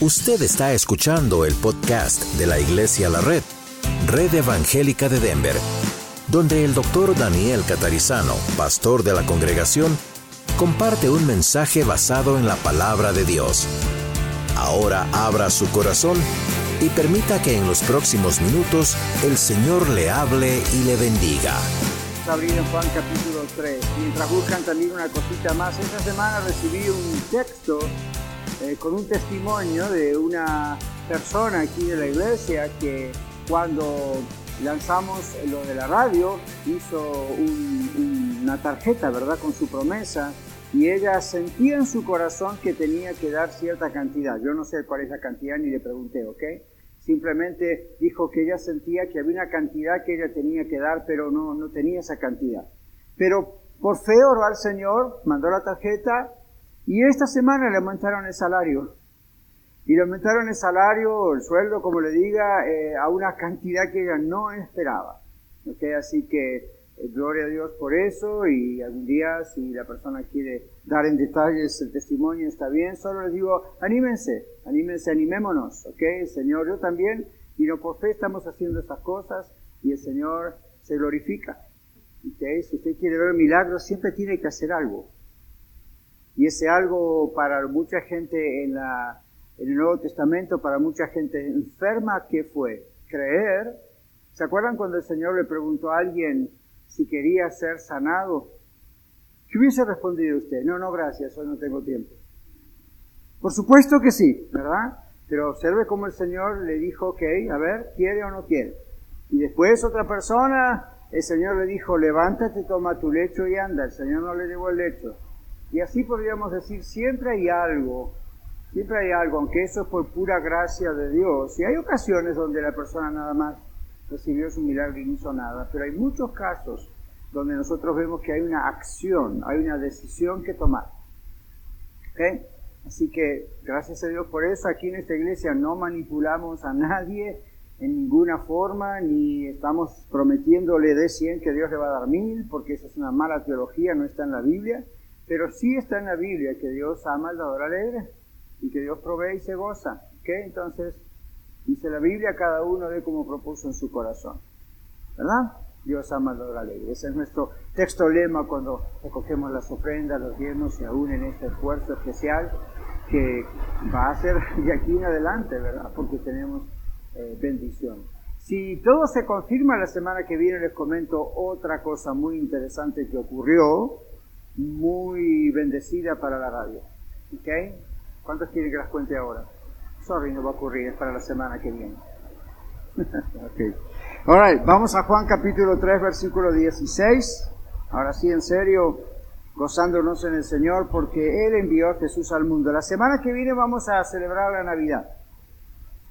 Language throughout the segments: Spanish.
Usted está escuchando el podcast de la Iglesia La Red, Red Evangélica de Denver, donde el doctor Daniel Catarizano, pastor de la congregación, comparte un mensaje basado en la palabra de Dios. Ahora abra su corazón y permita que en los próximos minutos el Señor le hable y le bendiga. Abrir en Juan capítulo 3. Mientras buscan también una cosita más, esta semana recibí un texto eh, con un testimonio de una persona aquí de la iglesia que cuando lanzamos lo de la radio hizo una tarjeta, ¿verdad? Con su promesa y ella sentía en su corazón que tenía que dar cierta cantidad. Yo no sé cuál es la cantidad ni le pregunté, ¿ok? Simplemente dijo que ella sentía que había una cantidad que ella tenía que dar, pero no, no tenía esa cantidad. Pero por fe oró al Señor, mandó la tarjeta y esta semana le aumentaron el salario. Y le aumentaron el salario, el sueldo, como le diga, eh, a una cantidad que ella no esperaba. ¿Okay? Así que eh, gloria a Dios por eso y algún día si la persona quiere dar en detalles el testimonio está bien, solo les digo, anímense, anímense, animémonos, ¿ok? Señor, yo también, y no por fe estamos haciendo estas cosas y el Señor se glorifica. ¿okay? Si usted quiere ver milagros, siempre tiene que hacer algo. Y ese algo para mucha gente en, el Nuevo Testamento, para mucha gente enferma, ¿qué fue? Creer. ¿Se acuerdan cuando el Señor le preguntó a alguien si quería ser sanado? ¿Qué hubiese respondido usted? No, no, gracias, hoy no tengo tiempo. Por supuesto que sí, ¿verdad? Pero observe cómo el Señor le dijo, ok, a ver, ¿quiere o no quiere? Y después otra persona, el Señor le dijo, levántate, toma tu lecho y anda. El Señor no le llevó el lecho. Y así podríamos decir, siempre hay algo, siempre hay algo, aunque eso es por pura gracia de Dios. Y hay ocasiones donde la persona nada más recibió su milagro y no hizo nada, pero hay muchos casos donde nosotros vemos que hay una acción, hay una decisión que tomar. Así que gracias a Dios por eso, aquí en esta iglesia no manipulamos a nadie en ninguna forma, ni estamos prometiéndole de 100 que Dios le va a dar mil, porque esa es una mala teología, no está en la Biblia. Pero sí está en la Biblia que Dios ama al dador alegre y que Dios provee y se goza. ¿Qué? Entonces, dice la Biblia, cada uno ve como propuso en su corazón. ¿Verdad? Dios ama al dador alegre. Ese es nuestro texto lema cuando recogemos las ofrendas, los diezmos y aún en este esfuerzo especial que va a ser de aquí en adelante, ¿verdad? Porque tenemos eh, bendición. Si todo se confirma la semana que viene, les comento otra cosa muy interesante que ocurrió muy bendecida para la radio. ¿Ok? ¿Cuántos quieren que las cuente ahora? Sorry, no va a ocurrir, es para la semana que viene. ok. Alright, vamos a Juan capítulo 3, versículo 16. Ahora sí, en serio, gozándonos en el Señor porque Él envió a Jesús al mundo. La semana que viene vamos a celebrar la Navidad.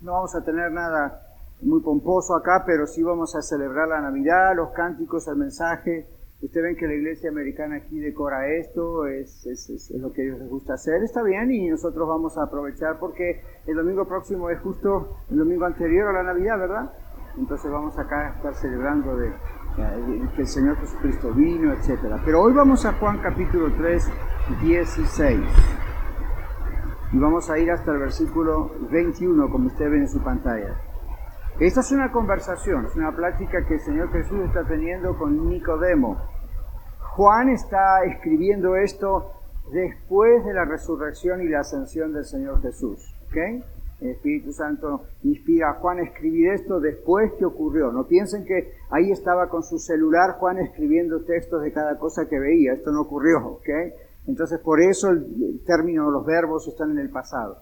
No vamos a tener nada muy pomposo acá, pero sí vamos a celebrar la Navidad, los cánticos, el mensaje Usted ven que la iglesia americana aquí decora esto, es, es, es, lo que a ellos les gusta hacer, está bien y nosotros vamos a aprovechar porque el domingo próximo es justo el domingo anterior a la Navidad, ¿verdad? Entonces vamos acá a estar celebrando de, que el Señor Jesucristo vino, etc. Pero hoy vamos a Juan capítulo 3, 16. Y vamos a ir hasta el versículo 21, como usted ve en su pantalla. Esta es una conversación, es una plática que el Señor Jesús está teniendo con Nicodemo. Juan está escribiendo esto después de la resurrección y la ascensión del Señor Jesús. ¿okay? El Espíritu Santo inspira a Juan a escribir esto después que ocurrió. No piensen que ahí estaba con su celular Juan escribiendo textos de cada cosa que veía. Esto no ocurrió. ¿okay? Entonces por eso el término los verbos están en el pasado.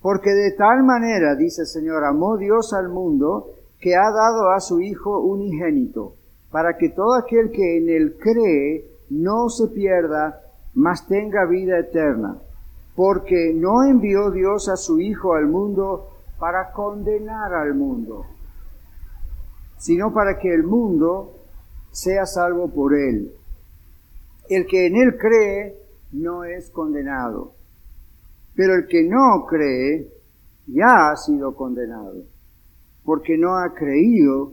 Porque de tal manera, dice el Señor, amó Dios al mundo que ha dado a su Hijo unigénito para que todo aquel que en él cree no se pierda, mas tenga vida eterna. Porque no envió Dios a su Hijo al mundo para condenar al mundo, sino para que el mundo sea salvo por él. El que en él cree no es condenado, pero el que no cree ya ha sido condenado, porque no ha creído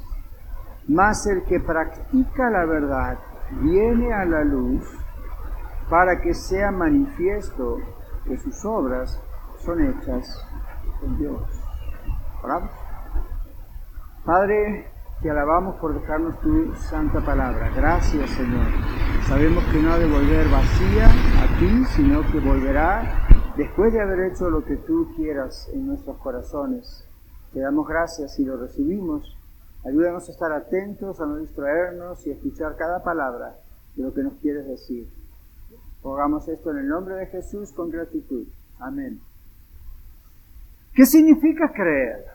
Mas el que practica la verdad viene a la luz para que sea manifiesto que sus obras son hechas en Dios. Padre, te alabamos por dejarnos tu santa palabra. Gracias, Señor. Sabemos que no ha de volver vacía a ti, sino que volverá después de haber hecho lo que tú quieras en nuestros corazones. Te damos gracias y lo recibimos. Ayúdanos a estar atentos, a no distraernos y a escuchar cada palabra de lo que nos quieres decir. Pongamos esto en el nombre de Jesús con gratitud. Amén. ¿Qué significa creer?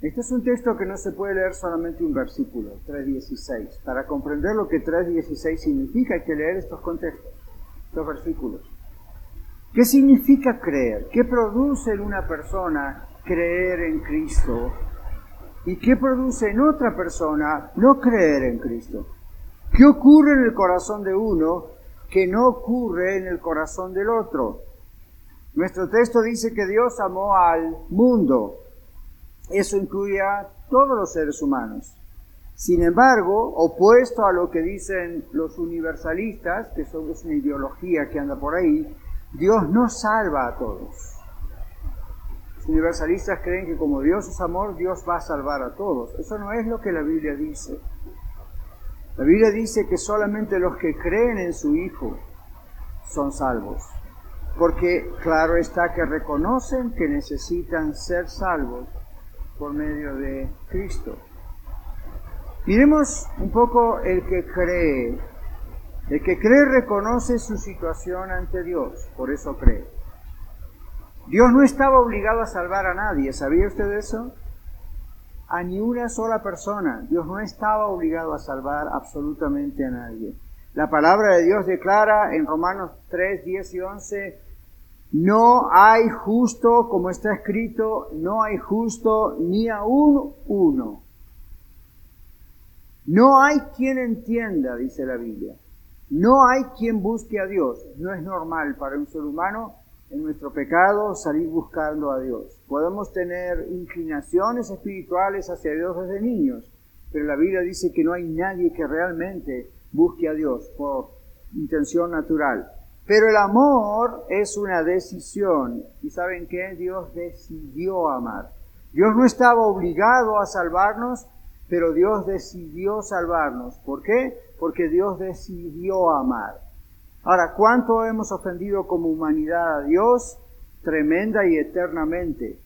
Este es un texto que no se puede leer solamente un versículo, 3.16. Para comprender lo que 3.16 significa hay que leer estos contextos, estos versículos. ¿Qué significa creer? ¿Qué produce en una persona creer en Cristo? ¿Y qué produce en otra persona no creer en Cristo? ¿Qué ocurre en el corazón de uno que no ocurre en el corazón del otro? Nuestro texto dice que Dios amó al mundo eso incluye a todos los seres humanos. Sin embargo, opuesto a lo que dicen los universalistas, que son, una ideología que anda por ahí, Dios no salva a todos. Universalistas creen que como Dios es amor, Dios va a salvar a todos. Eso no es lo que la Biblia dice. La Biblia dice que solamente los que creen en su Hijo son salvos. Porque claro está que reconocen que necesitan ser salvos por medio de Cristo. Miremos un poco el que cree. El que cree reconoce su situación ante Dios, por eso cree. Dios no estaba obligado a salvar a nadie, ¿sabía usted eso? A ni una sola persona. Dios no estaba obligado a salvar absolutamente a nadie. La palabra de Dios declara en Romanos 3, 10 y 11, no hay justo, como está escrito, no hay justo ni aún uno. No hay quien entienda, dice la Biblia. No hay quien busque a Dios. No es normal para un ser humano en nuestro pecado salir buscando a Dios. Podemos tener inclinaciones espirituales hacia Dios desde niños, pero la Biblia dice que no hay nadie que realmente busque a Dios por intención natural. Pero el amor es una decisión. ¿Y saben qué? Dios decidió amar. Dios no estaba obligado a salvarnos, pero Dios decidió salvarnos. ¿Por qué? Porque Dios decidió amar. Ahora, ¿cuánto hemos ofendido como humanidad a Dios? Tremenda y eternamente.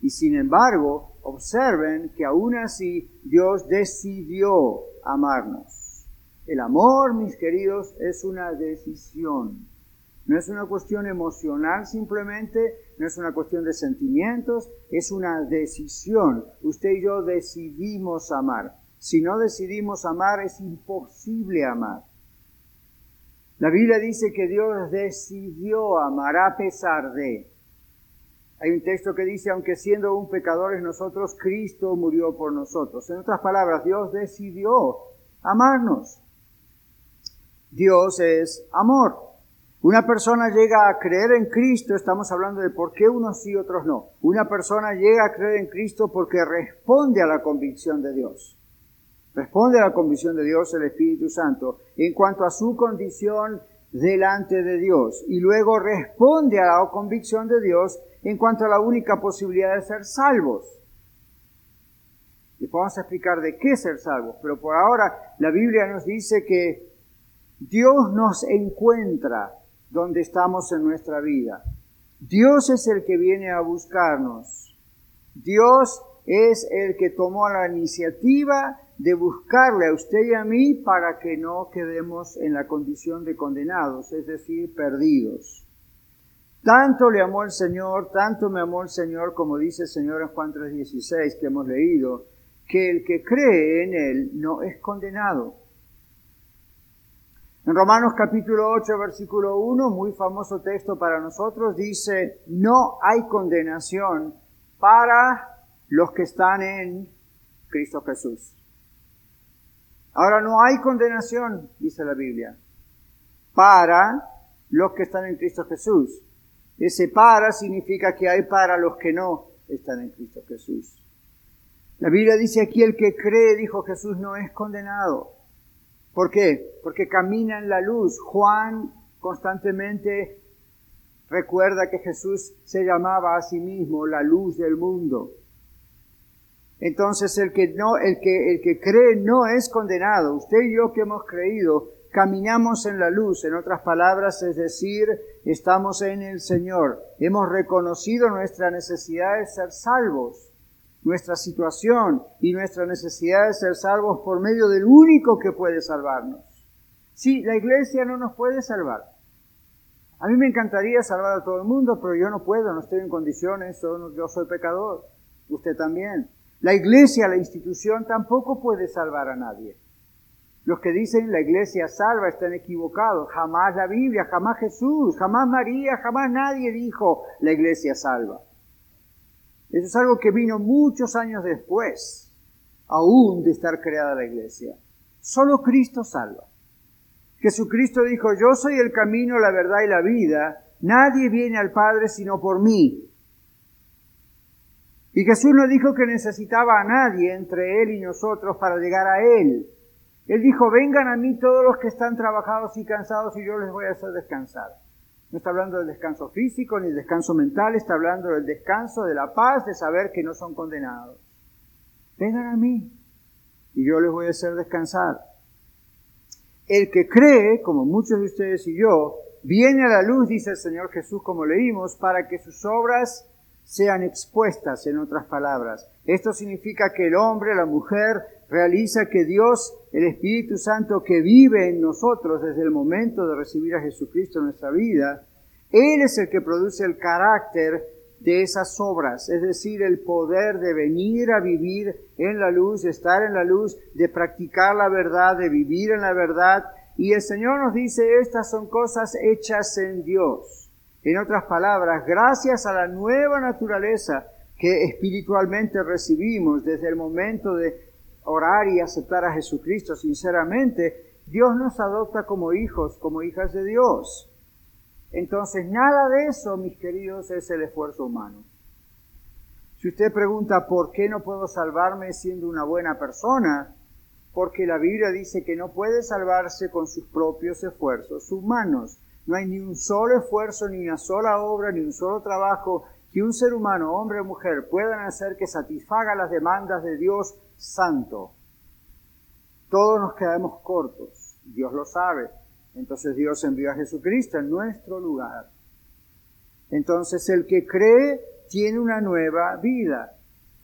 Y sin embargo, observen que aún así Dios decidió amarnos. El amor, mis queridos, es una decisión. No es una cuestión emocional simplemente, no es una cuestión de sentimientos, es una decisión. Usted y yo decidimos amar. Si no decidimos amar, es imposible amar. La Biblia dice que Dios decidió amar a pesar de. Hay un texto que dice, aunque siendo un pecadores nosotros, Cristo murió por nosotros. En otras palabras, Dios decidió amarnos. Dios es amor. Una persona llega a creer en Cristo, estamos hablando de por qué unos sí, otros no. Una persona llega a creer en Cristo porque responde a la convicción de Dios. Responde a la convicción de Dios el Espíritu Santo en cuanto a su condición delante de Dios. Y luego responde a la convicción de Dios en cuanto a la única posibilidad de ser salvos. Y vamos a explicar de qué ser salvos, pero por ahora la Biblia nos dice que Dios nos encuentra donde estamos en nuestra vida. Dios es el que viene a buscarnos. Dios es el que tomó la iniciativa de buscarle a usted y a mí para que no quedemos en la condición de condenados, es decir, perdidos. Tanto le amó el Señor, tanto me amó el Señor, como dice el Señor en Juan 3:16 que hemos leído, que el que cree en Él no es condenado En Romanos capítulo 8, versículo 1, muy famoso texto para nosotros, dice, no hay condenación para los que están en Cristo Jesús. Ahora no hay condenación, dice la Biblia, para los que están en Cristo Jesús. Ese para significa que hay para los que no están en Cristo Jesús. La Biblia dice aquí, el que cree, dijo Jesús, no es condenado. ¿Por qué? Porque camina en la luz. Juan constantemente recuerda que Jesús se llamaba a sí mismo la luz del mundo. Entonces el que no, el que, el que cree no es condenado. Usted y yo que hemos creído, caminamos en la luz, en otras palabras, es decir, estamos en el Señor. Hemos reconocido nuestra necesidad de ser salvos, nuestra situación y nuestra necesidad de ser salvos por medio del único que puede salvarnos. Sí, la iglesia no nos puede salvar. A mí me encantaría salvar a todo el mundo, pero yo no puedo, no estoy en condiciones, yo soy pecador, usted también. La iglesia, la institución, tampoco puede salvar a nadie. Los que dicen la iglesia salva están equivocados. Jamás la Biblia, jamás Jesús, jamás María, jamás nadie dijo la iglesia salva. Eso es algo que vino muchos años después, aún de estar creada la iglesia. Solo Cristo salva. Jesucristo dijo, yo soy el camino, la verdad y la vida. Nadie viene al Padre sino por mí. Y Jesús no dijo que necesitaba a nadie entre Él y nosotros para llegar a Él. Él dijo, vengan a mí todos los que están trabajados y cansados y yo les voy a hacer descansar. No está hablando del descanso físico ni del descanso mental, está hablando del descanso, de la paz, de saber que no son condenados. Vengan a mí y yo les voy a hacer descansar. El que cree, como muchos de ustedes y yo, viene a la luz, dice el Señor Jesús, como leímos, para que sus obras sean expuestas, en otras palabras. Esto significa que el hombre, la mujer, realiza que Dios, el Espíritu Santo que vive en nosotros desde el momento de recibir a Jesucristo en nuestra vida, Él es el que produce el carácter de esas obras, es decir, el poder de venir a vivir en la luz, de estar en la luz, de practicar la verdad, de vivir en la verdad. Y el Señor nos dice, estas son cosas hechas en Dios. En otras palabras, gracias a la nueva naturaleza que espiritualmente recibimos desde el momento de orar y aceptar a Jesucristo sinceramente, Dios nos adopta como hijos, como hijas de Dios. Entonces, nada de eso, mis queridos, es el esfuerzo humano. Si usted pregunta por qué no puedo salvarme siendo una buena persona, porque la Biblia dice que no puede salvarse con sus propios esfuerzos humanos. No hay ni un solo esfuerzo, ni una sola obra, ni un solo trabajo que un ser humano, hombre o mujer, puedan hacer que satisfaga las demandas de Dios santo. Todos nos quedamos cortos, Dios lo sabe. Entonces Dios envió a Jesucristo en nuestro lugar. Entonces el que cree tiene una nueva vida.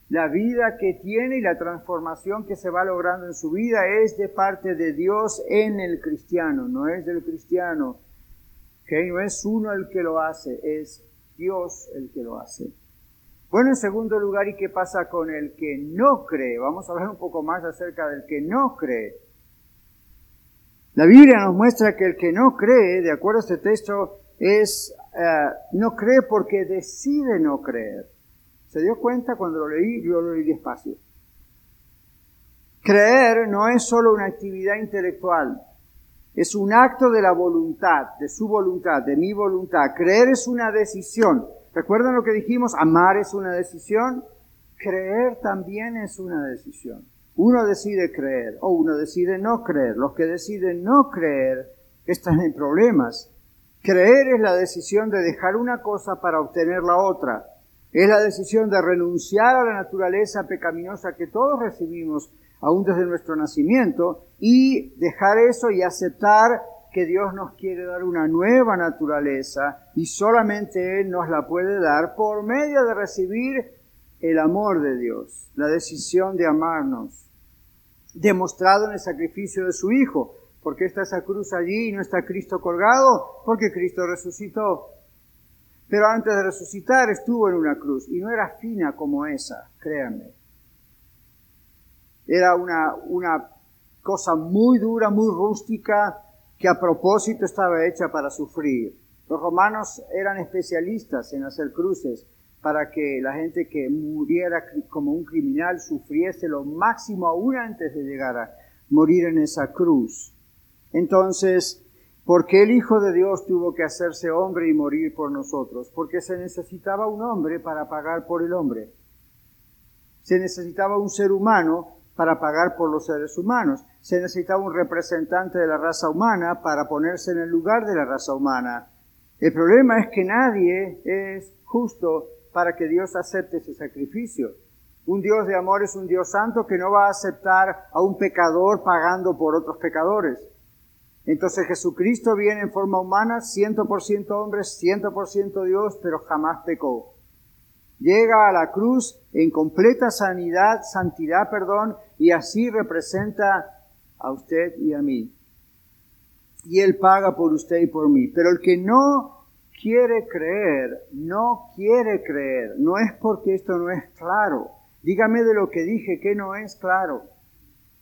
La vida que tiene y la transformación que se va logrando en su vida es de parte de Dios en el cristiano, no es del cristiano no es uno el que lo hace, es Dios el que lo hace. Bueno, en segundo lugar, ¿y qué pasa con el que no cree? Vamos a hablar un poco más acerca del que no cree. La Biblia nos muestra que el que no cree, de acuerdo a este texto, es eh, no cree porque decide no creer. ¿Se dio cuenta cuando lo leí? Yo lo leí despacio. Creer no es solo una actividad intelectual, es un acto de la voluntad, de su voluntad, de mi voluntad. Creer es una decisión. ¿Recuerdan lo que dijimos? Amar es una decisión. Creer también es una decisión. Uno decide creer o uno decide no creer. Los que deciden no creer están en problemas. Creer es la decisión de dejar una cosa para obtener la otra. Es la decisión de renunciar a la naturaleza pecaminosa que todos recibimos aún desde nuestro nacimiento, y dejar eso y aceptar que Dios nos quiere dar una nueva naturaleza y solamente Él nos la puede dar por medio de recibir el amor de Dios, la decisión de amarnos, demostrado en el sacrificio de su Hijo. ¿Por qué está esa cruz allí y no está Cristo colgado? Porque Cristo resucitó. Pero antes de resucitar estuvo en una cruz y no era fina como esa, créanme. Era una, una cosa muy dura, muy rústica, que a propósito estaba hecha para sufrir. Los romanos eran especialistas en hacer cruces para que la gente que muriera como un criminal sufriese lo máximo aún antes de llegar a morir en esa cruz. Entonces, ¿por qué el Hijo de Dios tuvo que hacerse hombre y morir por nosotros? Porque se necesitaba un hombre para pagar por el hombre. Se necesitaba un ser humano para pagar por los seres humanos. Se necesitaba un representante de la raza humana para ponerse en el lugar de la raza humana. El problema es que nadie es justo para que Dios acepte ese sacrificio. Un Dios de amor es un Dios santo que no va a aceptar a un pecador pagando por otros pecadores. Entonces Jesucristo viene en forma humana, 100% hombre, 100% Dios, pero jamás pecó. Llega a la cruz en completa sanidad, santidad, perdón, y así representa a usted y a mí. Y Él paga por usted y por mí. Pero el que no quiere creer, no quiere creer, no es porque esto no es claro. Dígame de lo que dije que no es claro.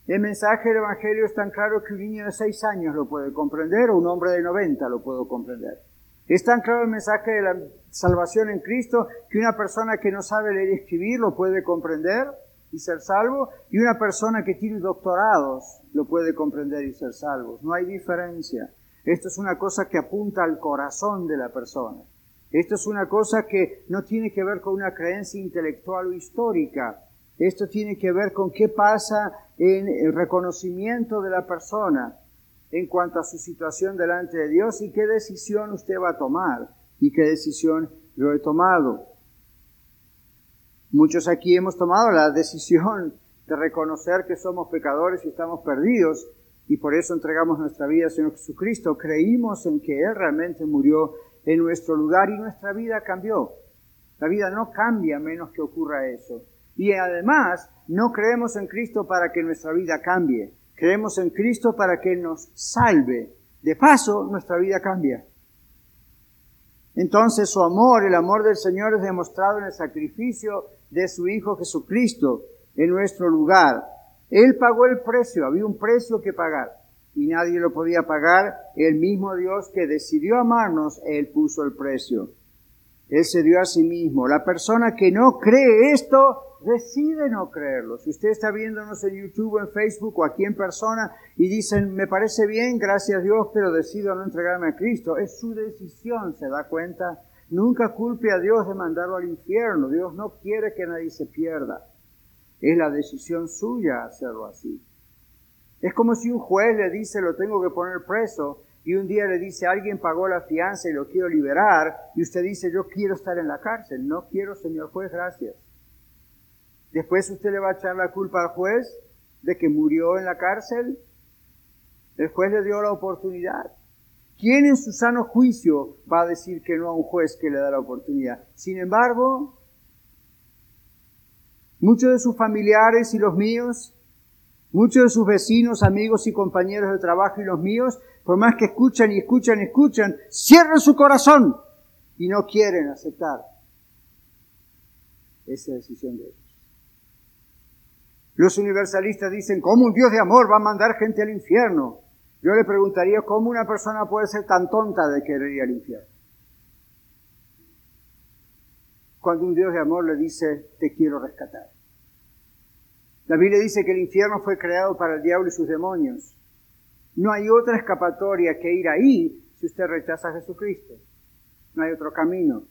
El mensaje del Evangelio es tan claro que un niño de seis años lo puede comprender o un hombre de 90 lo puede comprender. Es tan claro el mensaje de la salvación en Cristo que una persona que no sabe leer y escribir lo puede comprender y ser salvo, y una persona que tiene doctorados lo puede comprender y ser salvo. No hay diferencia. Esto es una cosa que apunta al corazón de la persona. Esto es una cosa que no tiene que ver con una creencia intelectual o histórica. Esto tiene que ver con qué pasa en el reconocimiento de la persona en cuanto a su situación delante de Dios y qué decisión usted va a tomar y qué decisión yo he tomado. Muchos aquí hemos tomado la decisión de reconocer que somos pecadores y estamos perdidos y por eso entregamos nuestra vida al Señor Jesucristo. Creímos en que Él realmente murió en nuestro lugar y nuestra vida cambió. La vida no cambia menos que ocurra eso. Y además, no creemos en Cristo para que nuestra vida cambie. Creemos en Cristo para que nos salve. De paso, nuestra vida cambia. Entonces su amor, el amor del Señor es demostrado en el sacrificio de su Hijo Jesucristo en nuestro lugar. Él pagó el precio, había un precio que pagar y nadie lo podía pagar. El mismo Dios que decidió amarnos, Él puso el precio. Él se dio a sí mismo. La persona que no cree esto decide no creerlo. Si usted está viéndonos en YouTube, en Facebook o aquí en persona y dicen, me parece bien, gracias a Dios, pero decido no entregarme a Cristo, es su decisión, ¿se da cuenta? Nunca culpe a Dios de mandarlo al infierno. Dios no quiere que nadie se pierda. Es la decisión suya hacerlo así. Es como si un juez le dice, lo tengo que poner preso, y un día le dice, alguien pagó la fianza y lo quiero liberar, y usted dice, yo quiero estar en la cárcel. No quiero, señor juez, gracias. Después usted le va a echar la culpa al juez de que murió en la cárcel. El juez le dio la oportunidad. ¿Quién en su sano juicio va a decir que no a un juez que le da la oportunidad? Sin embargo, muchos de sus familiares y los míos, muchos de sus vecinos, amigos y compañeros de trabajo y los míos, por más que escuchan y escuchan y escuchan, cierran su corazón y no quieren aceptar esa decisión de ellos. Los universalistas dicen, ¿cómo un Dios de amor va a mandar gente al infierno? Yo le preguntaría, ¿cómo una persona puede ser tan tonta de querer ir al infierno? Cuando un Dios de amor le dice, te quiero rescatar. La Biblia dice que el infierno fue creado para el diablo y sus demonios. No hay otra escapatoria que ir ahí si usted rechaza a Jesucristo. No hay otro camino.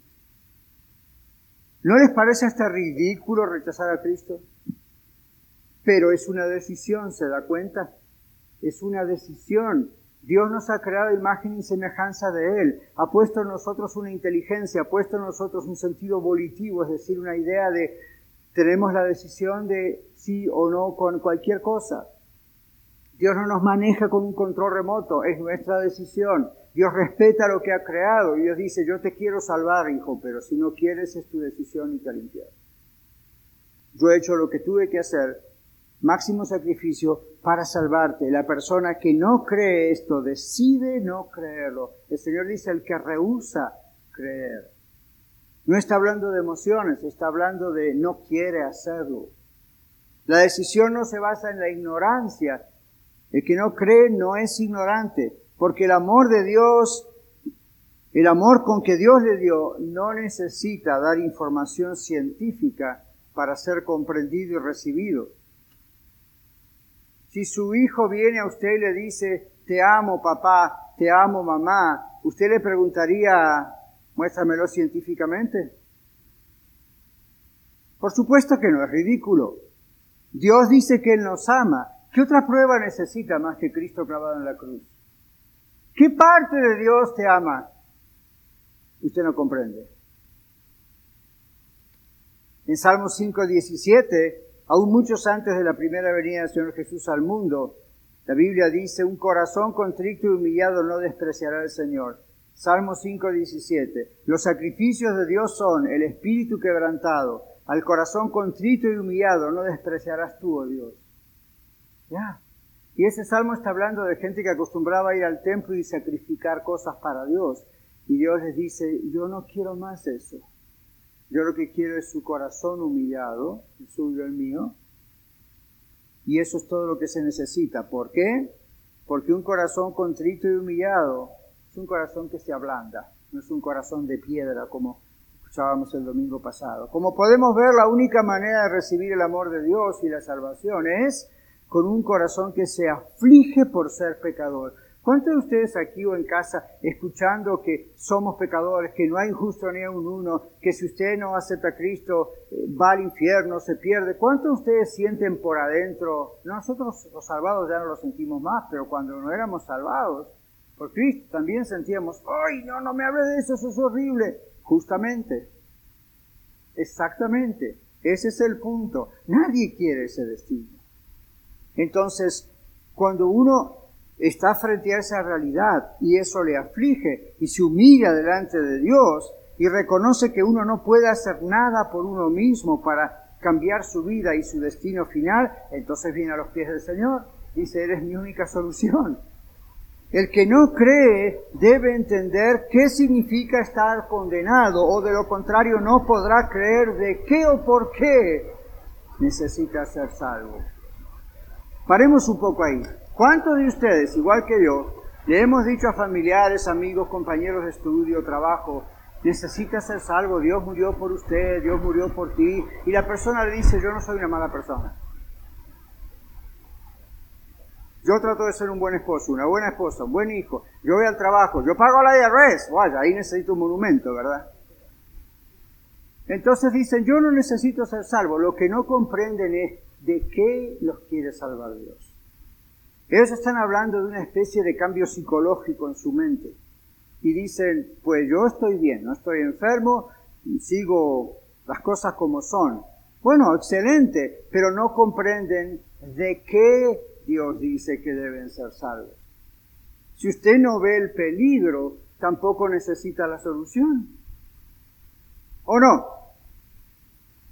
¿No les parece hasta ridículo rechazar a Cristo? Pero es una decisión, ¿se da cuenta? Es una decisión. Dios nos ha creado imagen y semejanza de Él. Ha puesto en nosotros una inteligencia, ha puesto en nosotros un sentido volitivo, es decir, una idea de tenemos la decisión de sí o no con cualquier cosa. Dios no nos maneja con un control remoto, es nuestra decisión. Dios respeta lo que ha creado Dios dice, yo te quiero salvar, hijo, pero si no quieres es tu decisión y te limpiar. Yo he hecho lo que tuve que hacer máximo sacrificio para salvarte. La persona que no cree esto decide no creerlo. El Señor dice el que rehúsa creer. No está hablando de emociones, está hablando de no quiere hacerlo. La decisión no se basa en la ignorancia. El que no cree no es ignorante, Porque el amor de Dios, el amor con que Dios le dio, no necesita dar información científica para ser comprendido y recibido. Si su hijo viene a usted y le dice, te amo papá, te amo mamá, usted le preguntaría, muéstramelo científicamente. Por supuesto que no, es ridículo. Dios dice que Él nos ama. ¿Qué otra prueba necesita más que Cristo clavado en la cruz? ¿Qué parte de Dios te ama? Usted no comprende. En Salmos 5, 17, aún muchos antes de la primera venida del Señor Jesús al mundo, la Biblia dice, un corazón contrito y humillado no despreciará al Señor. Salmo 5, 17. Los sacrificios de Dios son el espíritu quebrantado, al corazón contrito y humillado no despreciarás tú, oh Dios. Ya. Y ese salmo está hablando de gente que acostumbraba a ir al templo y sacrificar cosas para Dios. Y Dios les dice, yo no quiero más eso. Yo lo que quiero es su corazón humillado, el suyo, el mío. Y eso es todo lo que se necesita. ¿Por qué? Porque un corazón contrito y humillado es un corazón que se ablanda, no es un corazón de piedra como escuchábamos el domingo pasado. Como podemos ver, la única manera de recibir el amor de Dios y la salvación es con un corazón que se aflige por ser pecador. ¿Cuántos de ustedes aquí o en casa escuchando que somos pecadores, que no hay justo ni un uno, que si usted no acepta a Cristo eh, va al infierno, se pierde? ¿Cuántos de ustedes sienten por adentro? Nosotros los salvados ya no lo sentimos más, pero cuando no éramos salvados por Cristo también sentíamos, ¡ay, no, no me hable de eso, eso es horrible! Justamente, exactamente, ese es el punto. Nadie quiere ese destino. Entonces, cuando uno está frente a esa realidad y eso le aflige y se humilla delante de Dios y reconoce que uno no puede hacer nada por uno mismo para cambiar su vida y su destino final, entonces viene a los pies del Señor. Dice, eres mi única solución. El que no cree debe entender qué significa estar condenado o de lo contrario no podrá creer de qué o por qué necesita ser salvo. Paremos un poco ahí. ¿Cuántos de ustedes, igual que yo, le hemos dicho a familiares, amigos, compañeros de estudio, trabajo, necesita ser salvo, Dios murió por usted, Dios murió por ti, y la persona le dice, yo no soy una mala persona. Yo trato de ser un buen esposo, una buena esposa, un buen hijo. Yo voy al trabajo, yo pago la IRS. Vaya, ahí necesito un monumento, ¿verdad? Entonces dicen, yo no necesito ser salvo. Lo que no comprenden es de qué los quiere salvar Dios. Ellos están hablando de una especie de cambio psicológico en su mente. Y dicen, pues yo estoy bien, no estoy enfermo, sigo las cosas como son. Bueno, excelente, pero no comprenden de qué Dios dice que deben ser salvos. Si usted no ve el peligro, tampoco necesita la solución. ¿O no?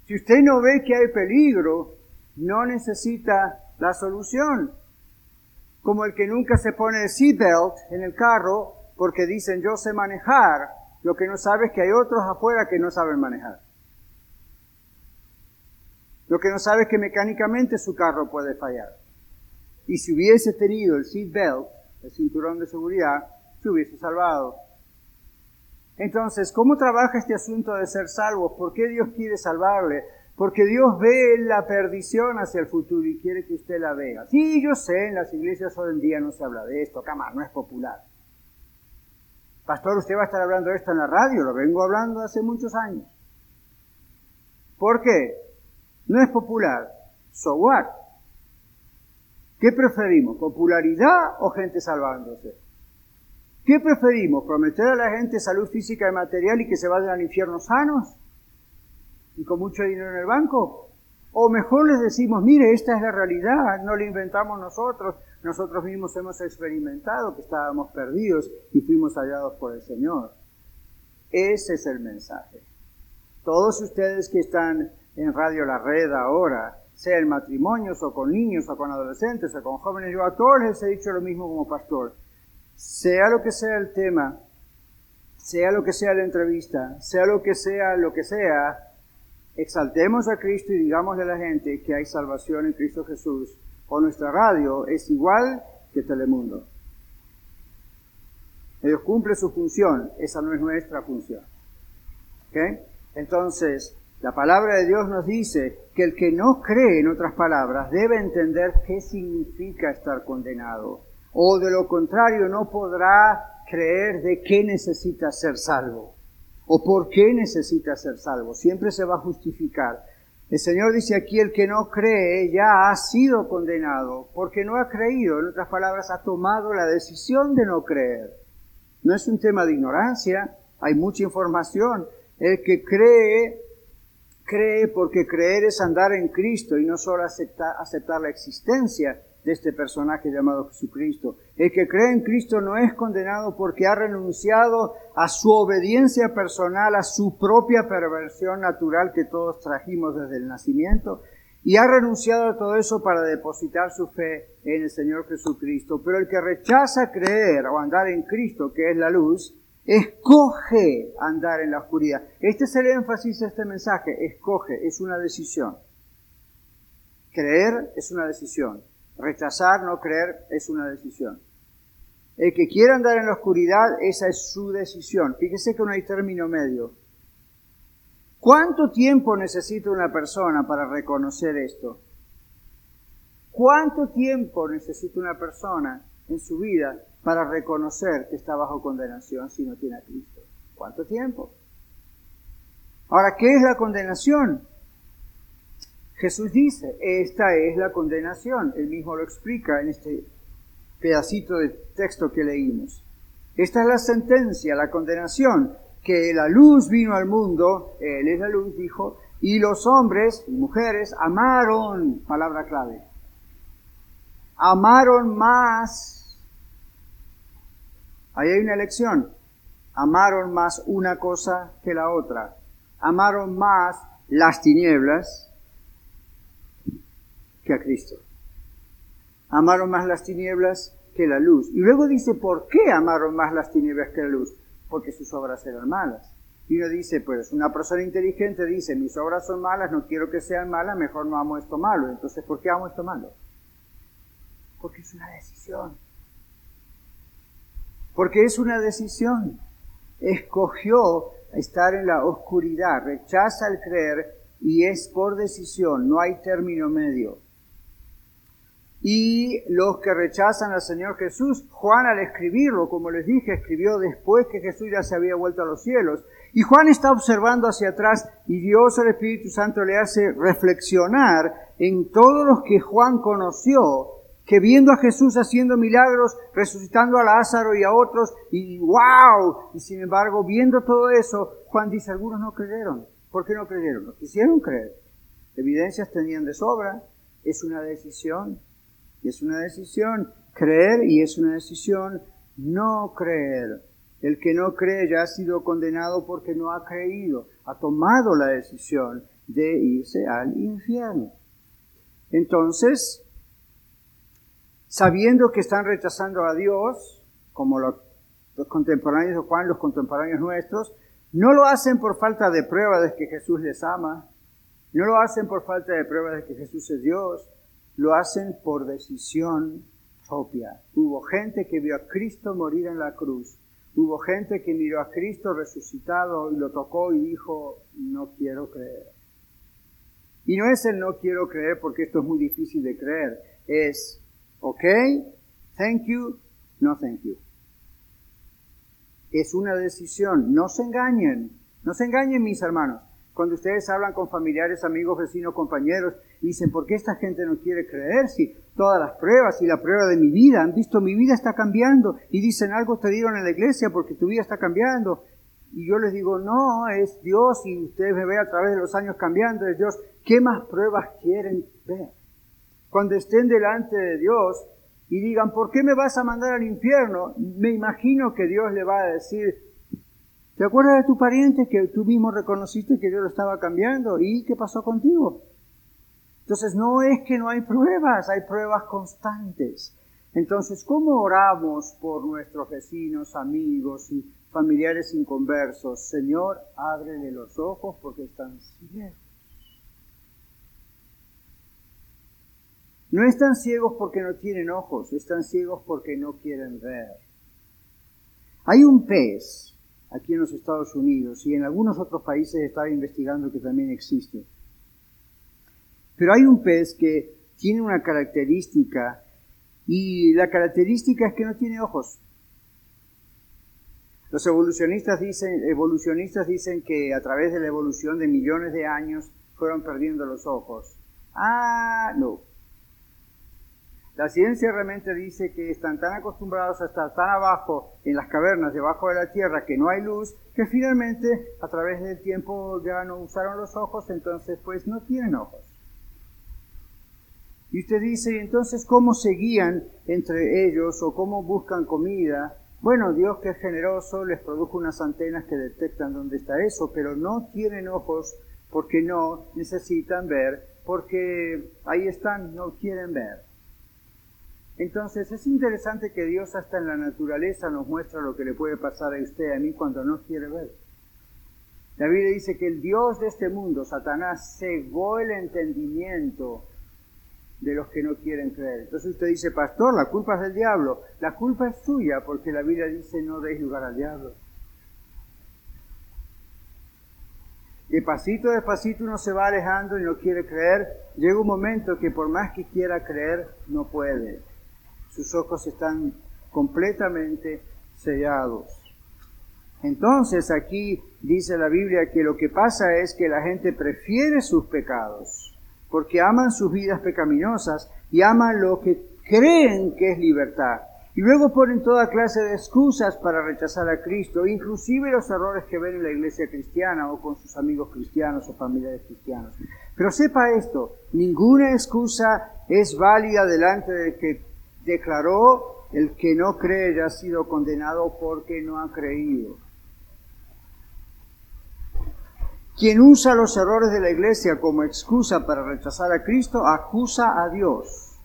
Si usted no ve que hay peligro, no necesita la solución. Como el que nunca se pone el seatbelt en el carro porque dicen yo sé manejar, lo que no sabe es que hay otros afuera que no saben manejar. Lo que no sabe es que mecánicamente su carro puede fallar. Y si hubiese tenido el seat belt, el cinturón de seguridad, se hubiese salvado. Entonces, ¿cómo trabaja este asunto de ser salvo? ¿Por qué Dios quiere salvarle? Porque Dios ve la perdición hacia el futuro y quiere que usted la vea. Sí, yo sé, en las iglesias hoy en día no se habla de esto, cama, no es popular. Pastor, usted va a estar hablando de esto en la radio, lo vengo hablando hace muchos años. ¿Por qué? No es popular. So what? ¿Qué preferimos? ¿Popularidad o gente salvándose? ¿Qué preferimos? ¿Prometer a la gente salud física y material y que se vayan al infierno sanos? ¿Y con mucho dinero en el banco? O mejor les decimos, mire, esta es la realidad, no la inventamos nosotros, nosotros mismos hemos experimentado que estábamos perdidos y fuimos hallados por el Señor. Ese es el mensaje. Todos ustedes que están en Radio La Red ahora, sea en matrimonios o con niños o con adolescentes o con jóvenes. Yo a todos les he dicho lo mismo como pastor. Sea lo que sea el tema, sea lo que sea la entrevista, sea lo que sea lo que sea, exaltemos a Cristo y digámosle a la gente que hay salvación en Cristo Jesús. O nuestra radio es igual que Telemundo. Dios cumple su función, esa no es nuestra función. Entonces, la palabra de Dios nos dice que el que no cree, en otras palabras, debe entender qué significa estar condenado. O de lo contrario, no podrá creer de qué necesita ser salvo. O por qué necesita ser salvo. Siempre se va a justificar. El Señor dice aquí, el que no cree ya ha sido condenado, porque no ha creído, en otras palabras, ha tomado la decisión de no creer. No es un tema de ignorancia, hay mucha información. El que cree, cree porque creer es andar en Cristo y no solo aceptar, aceptar la existencia de este personaje llamado Jesucristo. El que cree en Cristo no es condenado porque ha renunciado a su obediencia personal, a su propia perversión natural que todos trajimos desde el nacimiento, y ha renunciado a todo eso para depositar su fe en el Señor Jesucristo. Pero el que rechaza creer o andar en Cristo, que es la luz, escoge andar en la oscuridad. Este es el énfasis de este mensaje, escoge, es una decisión. Creer es una decisión. Rechazar, no creer, es una decisión. El que quiera andar en la oscuridad, esa es su decisión. Fíjese que no hay término medio. ¿Cuánto tiempo necesita una persona para reconocer esto? ¿Cuánto tiempo necesita una persona en su vida para reconocer que está bajo condenación si no tiene a Cristo? ¿Cuánto tiempo? Ahora, ¿qué es la condenación? Jesús dice, esta es la condenación. Él mismo lo explica en este pedacito de texto que leímos. Esta es la sentencia, la condenación, que la luz vino al mundo, Él es la luz, dijo, y los hombres y mujeres amaron, palabra clave, amaron más, ahí hay una elección, amaron más una cosa que la otra, amaron más las tinieblas que a Cristo. Amaron más las tinieblas que la luz. Y luego dice, ¿por qué amaron más las tinieblas que la luz? Porque sus obras eran malas. Y uno dice, pues una persona inteligente dice, mis obras son malas, no quiero que sean malas, mejor no amo esto malo. Entonces, ¿por qué amo esto malo? Porque es una decisión. Porque es una decisión. Escogió estar en la oscuridad, rechaza el creer y es por decisión, no hay término medio y los que rechazan al Señor Jesús. Juan al escribirlo, como les dije, escribió después que Jesús ya se había vuelto a los cielos. Y Juan está observando hacia atrás y Dios, el Espíritu Santo, le hace reflexionar en todos los que Juan conoció, que viendo a Jesús haciendo milagros, resucitando a Lázaro y a otros, y wow, y sin embargo, viendo todo eso, Juan dice, algunos no creyeron. ¿Por qué no creyeron? No quisieron creer. Evidencias tenían de sobra. Es una decisión y es una decisión creer y es una decisión no creer. El que no cree ya ha sido condenado porque no ha creído, ha tomado la decisión de irse al infierno. Entonces, sabiendo que están rechazando a Dios, como los, contemporáneos de Juan, los contemporáneos nuestros, no lo hacen por falta de prueba de que Jesús les ama, no lo hacen por falta de prueba de que Jesús es Dios, lo hacen por decisión propia. Hubo gente que vio a Cristo morir en la cruz. Hubo gente que miró a Cristo resucitado y lo tocó y dijo, no quiero creer. Y no es el no quiero creer porque esto es muy difícil de creer. Es, ok, thank you, no thank you. Es una decisión. No se engañen. No se engañen mis hermanos. Cuando ustedes hablan con familiares, amigos, vecinos, compañeros, dicen, ¿por qué esta gente no quiere creer si todas las pruebas y la prueba de mi vida han visto mi vida está cambiando? Y dicen, algo te dieron en la iglesia porque tu vida está cambiando. Y yo les digo, no, es Dios y ustedes me ven a través de los años cambiando, es Dios. ¿Qué más pruebas quieren ver? Cuando estén delante de Dios y digan, ¿por qué me vas a mandar al infierno? Me imagino que Dios le va a decir, ¿Te acuerdas de tu pariente que tú mismo reconociste que Dios lo estaba cambiando? ¿Y qué pasó contigo? Entonces no es que no hay pruebas, hay pruebas constantes. Entonces, ¿cómo oramos por nuestros vecinos, amigos y familiares inconversos? Señor, ábrele los ojos porque están ciegos. No están ciegos porque no tienen ojos, están ciegos porque no quieren ver. Hay un pez aquí en los Estados Unidos y en algunos otros países estaba investigando que también existe. Pero hay un pez que tiene una característica y la característica es que no tiene ojos. Los evolucionistas dicen, evolucionistas dicen que a través de la evolución de millones de años fueron perdiendo los ojos. Ah, no. La ciencia realmente dice que están tan acostumbrados a estar tan abajo en las cavernas, debajo de la tierra, que no hay luz, que finalmente a través del tiempo ya no usaron los ojos, entonces pues no tienen ojos. Y usted dice, entonces cómo se guían entre ellos o cómo buscan comida bueno, Dios que es generoso les produjo unas antenas que detectan dónde está eso, pero no tienen ojos porque no necesitan ver, porque ahí están, no quieren ver. Entonces es interesante que Dios hasta en la naturaleza nos muestra lo que le puede pasar a usted a mí cuando no quiere ver. La Biblia dice que el Dios de este mundo, Satanás, cegó el entendimiento de los que no quieren creer. Entonces usted dice, pastor, la culpa es del diablo. La culpa es suya porque la Biblia dice no deis lugar al diablo. Y pasito despacito uno se va alejando y no quiere creer. Llega un momento que por más que quiera creer, no puede. Sus ojos están completamente sellados. Entonces aquí dice la Biblia que lo que pasa es que la gente prefiere sus pecados porque aman sus vidas pecaminosas y aman lo que creen que es libertad. Y luego ponen toda clase de excusas para rechazar a Cristo, inclusive los errores que ven en la iglesia cristiana o con sus amigos cristianos o familiares cristianos. Pero sepa esto, ninguna excusa es válida delante del que declaró el que no cree ya ha sido condenado porque no ha creído. Quien usa los errores de la iglesia como excusa para rechazar a Cristo, acusa a Dios.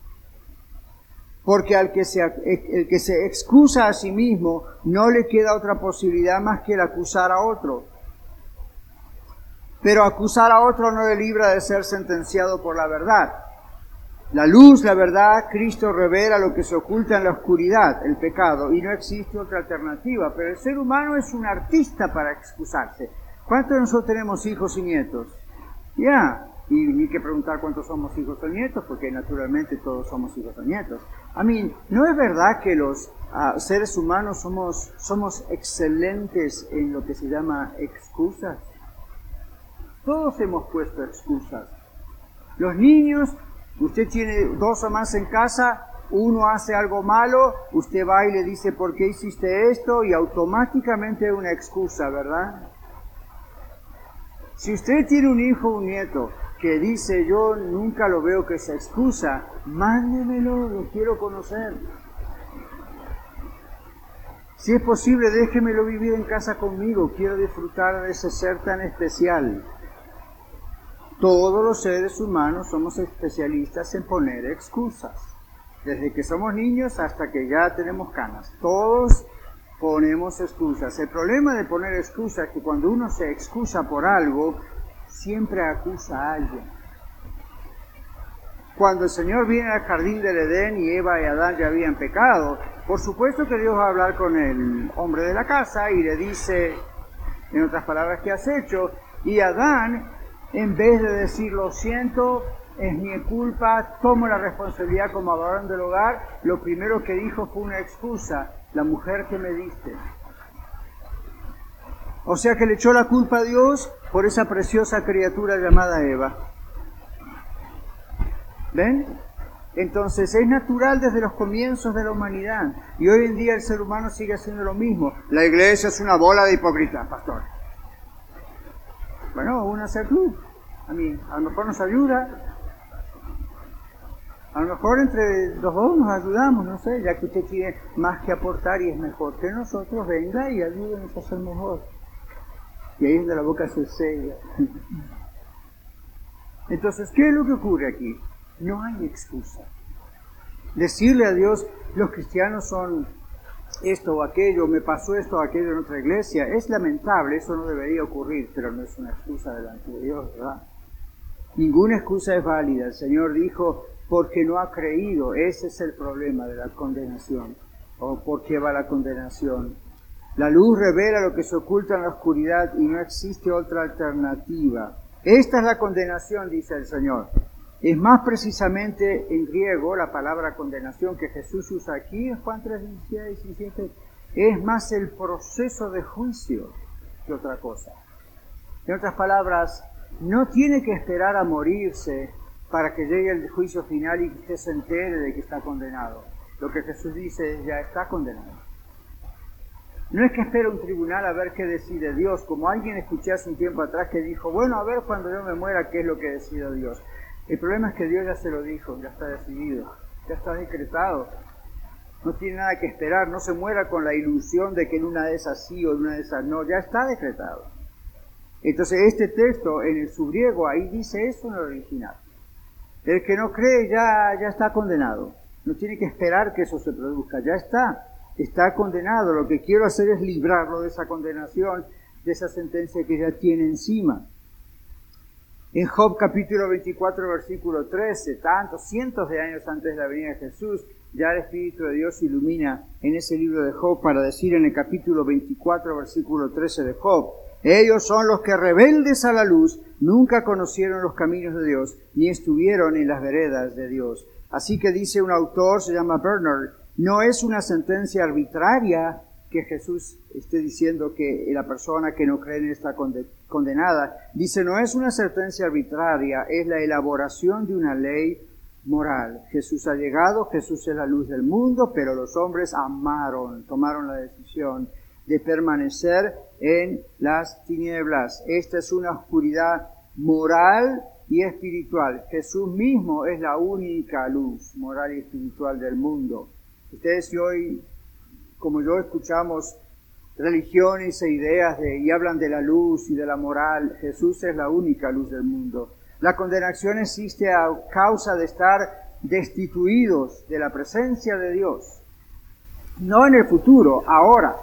Porque al que se, el que se excusa a sí mismo no le queda otra posibilidad más que el acusar a otro. Pero acusar a otro no le libra de ser sentenciado por la verdad. La luz, la verdad, Cristo revela lo que se oculta en la oscuridad, el pecado, y no existe otra alternativa. Pero el ser humano es un artista para excusarse. ¿Cuántos de nosotros tenemos hijos y nietos? Ya, y ni que preguntar cuántos somos hijos o nietos, porque naturalmente todos somos hijos o nietos. A mí, ¿no es verdad que los ah, seres humanos somos, somos excelentes en lo que se llama excusas? Todos hemos puesto excusas. Los niños, usted tiene dos o más en casa, uno hace algo malo, usted va y le dice, ¿por qué hiciste esto? Y automáticamente una excusa, ¿verdad? Si usted tiene un hijo o un nieto que dice yo nunca lo veo que se excusa, mándemelo, lo quiero conocer. Si es posible, déjemelo vivir en casa conmigo, quiero disfrutar de ese ser tan especial. Todos los seres humanos somos especialistas en poner excusas, desde que somos niños hasta que ya tenemos canas. Todos ponemos excusas. El problema de poner excusas es que cuando uno se excusa por algo, siempre acusa a alguien. Cuando el Señor viene al jardín del Edén y Eva y Adán ya habían pecado, por supuesto que Dios va a hablar con el hombre de la casa y le dice, en otras palabras, ¿qué has hecho? Y Adán, en vez de decir lo siento, es mi culpa, tomo la responsabilidad como varón del hogar, lo primero que dijo fue una excusa la mujer que me diste. O sea que le echó la culpa a Dios por esa preciosa criatura llamada Eva. ¿Ven? Entonces es natural desde los comienzos de la humanidad. Y hoy en día el ser humano sigue haciendo lo mismo. La iglesia es una bola de hipócritas, pastor. Bueno, una ser club. A mí, a lo mejor nos ayuda, a lo mejor entre los dos nos ayudamos, no sé, ya que usted tiene más que aportar y es mejor que nosotros, venga y ayúdenos a ser mejor. Y ahí es donde la boca se sella. Entonces, ¿qué es lo que ocurre aquí? No hay excusa. Decirle a Dios, los cristianos son esto o aquello, me pasó esto o aquello en otra iglesia, es lamentable, eso no debería ocurrir, pero no es una excusa delante de Dios, ¿verdad? Ninguna excusa es válida. El Señor dijo, porque no ha creído. Ese es el problema de la condenación. ¿O por qué va la condenación? La luz revela lo que se oculta en la oscuridad y no existe otra alternativa. Esta es la condenación, dice el Señor. Es más precisamente en griego la palabra condenación que Jesús usa aquí en Juan 3, 16, 17. Es más el proceso de juicio que otra cosa. En otras palabras, no tiene que esperar a morirse para que llegue el juicio final y que usted se entere de que está condenado. Lo que Jesús dice es ya está condenado. No es que espera un tribunal a ver qué decide Dios, como alguien escuché hace un tiempo atrás que dijo, bueno, a ver cuando yo me muera qué es lo que decide Dios. El problema es que Dios ya se lo dijo, ya está decidido, ya está decretado. No tiene nada que esperar, no se muera con la ilusión de que en una de esas sí o en una de esas no, ya está decretado. Entonces este texto en el subriego ahí dice eso en el original. El que no cree ya, ya está condenado. No tiene que esperar que eso se produzca, ya está. Está condenado. Lo que quiero hacer es librarlo de esa condenación, de esa sentencia que ya tiene encima. En Job capítulo 24, versículo 13, tantos, cientos de años antes de la venida de Jesús, ya el Espíritu de Dios ilumina en ese libro de Job para decir en el capítulo 24, versículo 13 de Job, ellos son los que rebeldes a la luz nunca conocieron los caminos de Dios, ni estuvieron en las veredas de Dios. Así que dice un autor, se llama Bernard, no es una sentencia arbitraria que Jesús esté diciendo que la persona que no cree en está condenada. Dice, no es una sentencia arbitraria, es la elaboración de una ley moral. Jesús ha llegado, Jesús es la luz del mundo, pero los hombres amaron, tomaron la decisión de permanecer en las tinieblas. Esta es una oscuridad moral y espiritual. Jesús mismo es la única luz moral y espiritual del mundo. Ustedes hoy, como yo, escuchamos religiones e ideas de, y hablan de la luz y de la moral. Jesús es la única luz del mundo. La condenación existe a causa de estar destituidos de la presencia de Dios. No en el futuro, ahora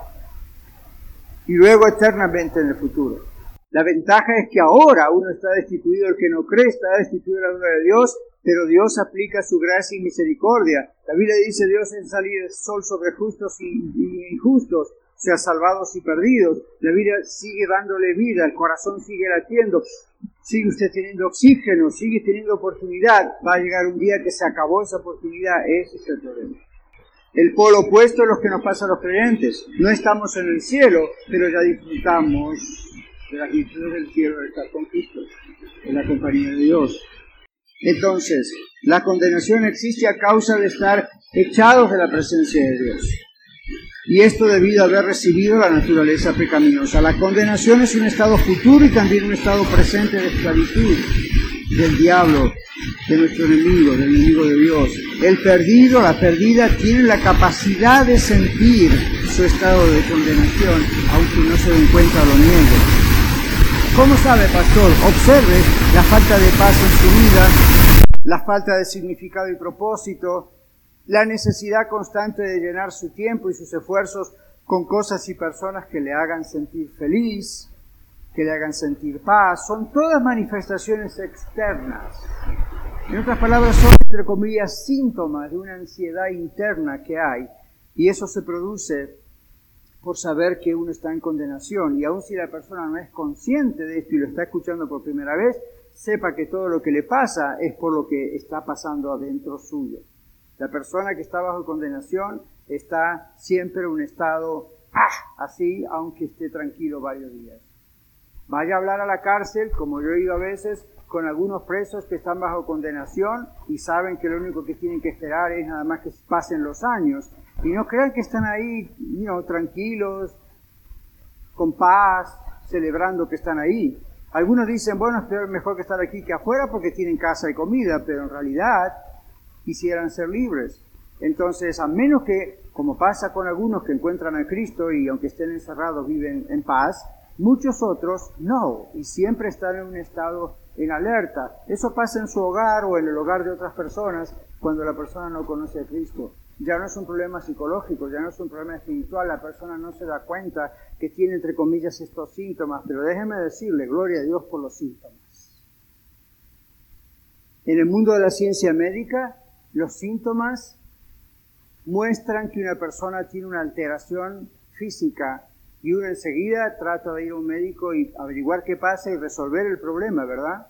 y luego eternamente en el futuro. La ventaja es que ahora uno está destituido, el que no cree está destituido de la gloria de Dios, pero Dios aplica su gracia y misericordia. La Biblia dice Dios en salir el sol sobre justos y, injustos, sea, salvados y perdidos. La Biblia sigue dándole vida, el corazón sigue latiendo, sigue usted teniendo oxígeno, sigue teniendo oportunidad. Va a llegar un día que se acabó esa oportunidad, ese es el problema. El polo opuesto es lo que nos pasa a los creyentes. No estamos en el cielo, pero ya disfrutamos de las virtudes del cielo de estar con en la compañía de Dios. Entonces, la condenación existe a causa de estar echados de la presencia de Dios. Y esto debido a haber recibido la naturaleza pecaminosa. La condenación es un estado futuro y también un estado presente de esclavitud del diablo, de nuestro enemigo, del enemigo de Dios. El perdido, la perdida, tiene la capacidad de sentir su estado de condenación, aunque no se den cuenta lo niegue. ¿Cómo sabe, pastor? Observe la falta de paz en su vida, la falta de significado y propósito, la necesidad constante de llenar su tiempo y sus esfuerzos con cosas y personas que le hagan sentir feliz, que le hagan sentir paz, son todas manifestaciones externas. En otras palabras, son, entre comillas, síntomas de una ansiedad interna que hay, y eso se produce por saber que uno está en condenación, y aun si la persona no es consciente de esto y lo está escuchando por primera vez, sepa que todo lo que le pasa es por lo que está pasando adentro suyo. La persona que está bajo condenación está siempre en un estado ah, así, aunque esté tranquilo varios días. Vaya a hablar a la cárcel, como yo he ido a veces, con algunos presos que están bajo condenación y saben que lo único que tienen que esperar es nada más que pasen los años. Y no crean que están ahí tranquilos, con paz, celebrando que están ahí. Algunos dicen, bueno, es mejor que estar aquí que afuera porque tienen casa y comida, pero en realidad quisieran ser libres. Entonces, a menos que, como pasa con algunos que encuentran a Cristo y aunque estén encerrados viven en paz, Muchos otros no, y siempre están en un estado en alerta. Eso pasa en su hogar o en el hogar de otras personas cuando la persona no conoce a Cristo. Ya no es un problema psicológico, ya no es un problema espiritual, la persona no se da cuenta que tiene entre comillas estos síntomas, pero déjeme decirle, gloria a Dios por los síntomas. En el mundo de la ciencia médica, los síntomas muestran que una persona tiene una alteración física Y uno enseguida trata de ir a un médico y averiguar qué pasa y resolver el problema, ¿verdad?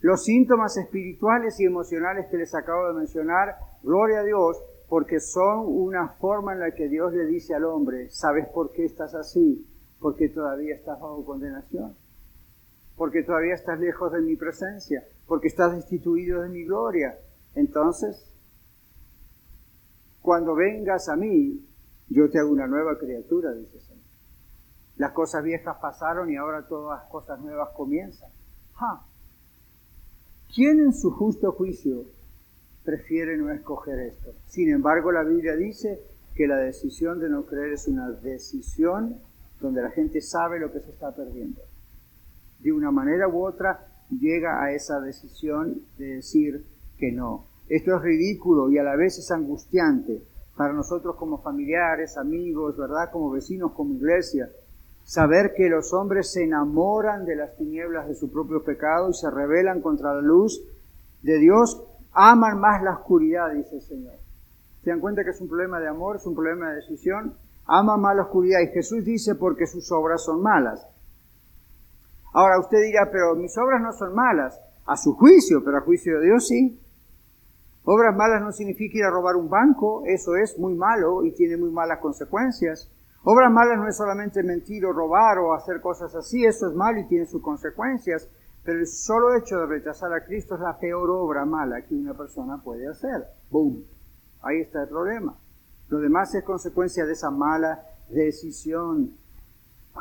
Los síntomas espirituales y emocionales que les acabo de mencionar, gloria a Dios, porque son una forma en la que Dios le dice al hombre, ¿sabes por qué estás así? Porque todavía estás bajo condenación, porque todavía estás lejos de mi presencia, porque estás destituido de mi gloria. Entonces, cuando vengas a mí, yo te hago una nueva criatura, dice el Señor. Las cosas viejas pasaron y ahora todas las cosas nuevas comienzan. ¿Quién en su justo juicio prefiere no escoger esto? Sin embargo, la Biblia dice que la decisión de no creer es una decisión donde la gente sabe lo que se está perdiendo. De una manera u otra llega a esa decisión de decir que no. Esto es ridículo y a la vez es angustiante para nosotros como familiares, amigos, ¿verdad? Como vecinos, como iglesia. Saber que los hombres se enamoran de las tinieblas de su propio pecado y se rebelan contra la luz de Dios, aman más la oscuridad, dice el Señor. ¿Se dan cuenta que es un problema de amor, es un problema de decisión? Aman más la oscuridad y Jesús dice porque sus obras son malas. Ahora usted dirá, pero mis obras no son malas, a su juicio, pero a juicio de Dios sí. Obras malas no significa ir a robar un banco, eso es muy malo y tiene muy malas consecuencias. Obras malas no es solamente mentir o robar o hacer cosas así, eso es malo y tiene sus consecuencias, pero el solo hecho de rechazar a Cristo es la peor obra mala que una persona puede hacer. ¡Boom! Ahí está el problema. Lo demás es consecuencia de esa mala decisión.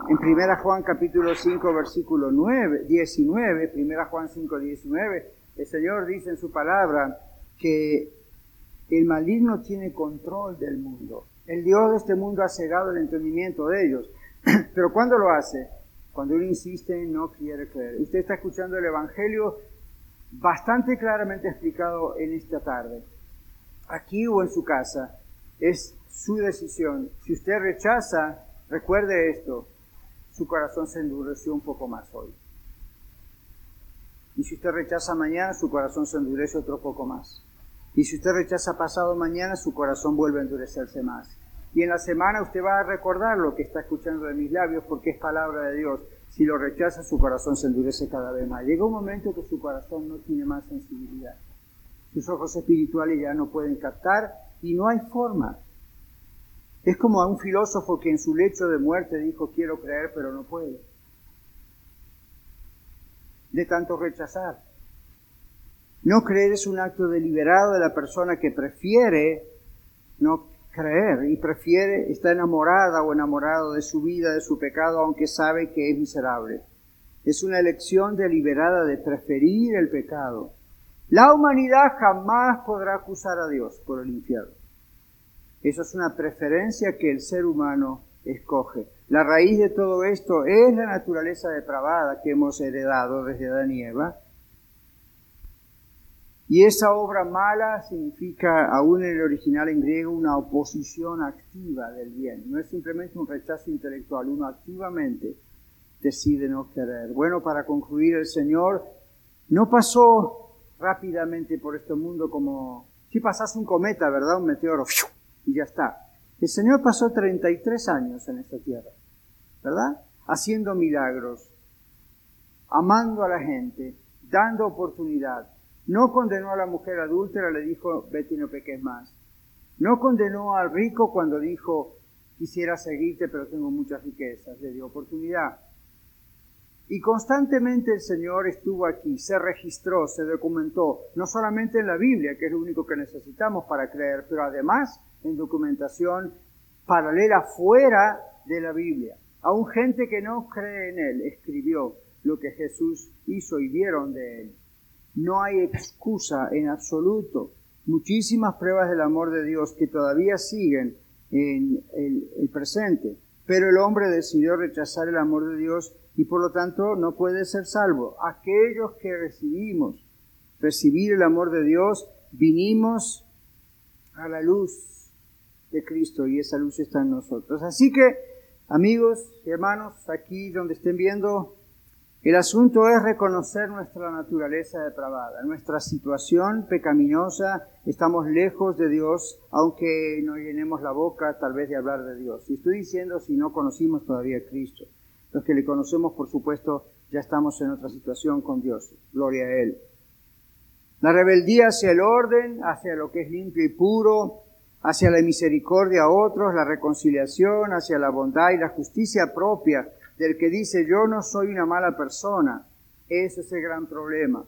En 1 Juan capítulo 5 versículo 9, 19, 1 Juan 5, 19, el Señor dice en su palabra, que el maligno tiene control del mundo. El Dios de este mundo ha cegado el entendimiento de ellos. Pero ¿cuándo lo hace? Cuando uno insiste en no quiere creer. Usted está escuchando el Evangelio bastante claramente explicado en esta tarde. Aquí o en su casa. Es su decisión. Si usted rechaza, recuerde esto. Su corazón se endureció un poco más hoy. Y si usted rechaza mañana, su corazón se endurece otro poco más. Y si usted rechaza pasado mañana, su corazón vuelve a endurecerse más. Y en la semana usted va a recordar lo que está escuchando de mis labios porque es palabra de Dios. Si lo rechaza, su corazón se endurece cada vez más. Llega un momento que su corazón no tiene más sensibilidad. Sus ojos espirituales ya no pueden captar y no hay forma. Es como a un filósofo que en su lecho de muerte dijo quiero creer pero no puede. De tanto rechazar. No creer es un acto deliberado de la persona que prefiere no creer y prefiere, está enamorada o enamorado de su vida, de su pecado, aunque sabe que es miserable. Es una elección deliberada de preferir el pecado. La humanidad jamás podrá acusar a Dios por el infierno. Eso es una preferencia que el ser humano escoge. La raíz de todo esto es la naturaleza depravada que hemos heredado desde Adán y Eva y esa obra mala significa, aún en el original en griego, una oposición activa del bien. No es simplemente un rechazo intelectual, uno activamente decide no querer. Bueno, para concluir, el Señor no pasó rápidamente por este mundo como si pasase un cometa, ¿verdad? Un meteoro, y ya está. El Señor pasó 33 años en esta tierra, ¿verdad? Haciendo milagros, amando a la gente, dando oportunidad no condenó a la mujer adúltera, le dijo, vete y no peques más. No condenó al rico cuando dijo, quisiera seguirte, pero tengo muchas riquezas. Le dio oportunidad. Y constantemente el Señor estuvo aquí, se registró, se documentó, no solamente en la Biblia, que es lo único que necesitamos para creer, pero además en documentación paralela fuera de la Biblia. Aún gente que no cree en Él escribió lo que Jesús hizo y vieron de Él. No hay excusa en absoluto. Muchísimas pruebas del amor de Dios que todavía siguen en el, presente. Pero el hombre decidió rechazar el amor de Dios y por lo tanto no puede ser salvo. Aquellos que recibimos recibir el amor de Dios, vinimos a la luz de Cristo y esa luz está en nosotros. Así que, amigos hermanos, aquí donde estén viendo El asunto es reconocer nuestra naturaleza depravada, nuestra situación pecaminosa, estamos lejos de Dios, aunque no llenemos la boca tal vez de hablar de Dios. Y estoy diciendo si no conocimos todavía a Cristo. Los que le conocemos, por supuesto, ya estamos en otra situación con Dios. Gloria a Él. La rebeldía hacia el orden, hacia lo que es limpio y puro, hacia la misericordia a otros, la reconciliación, hacia la bondad y la justicia propia del que dice yo no soy una mala persona. Ese es el gran problema.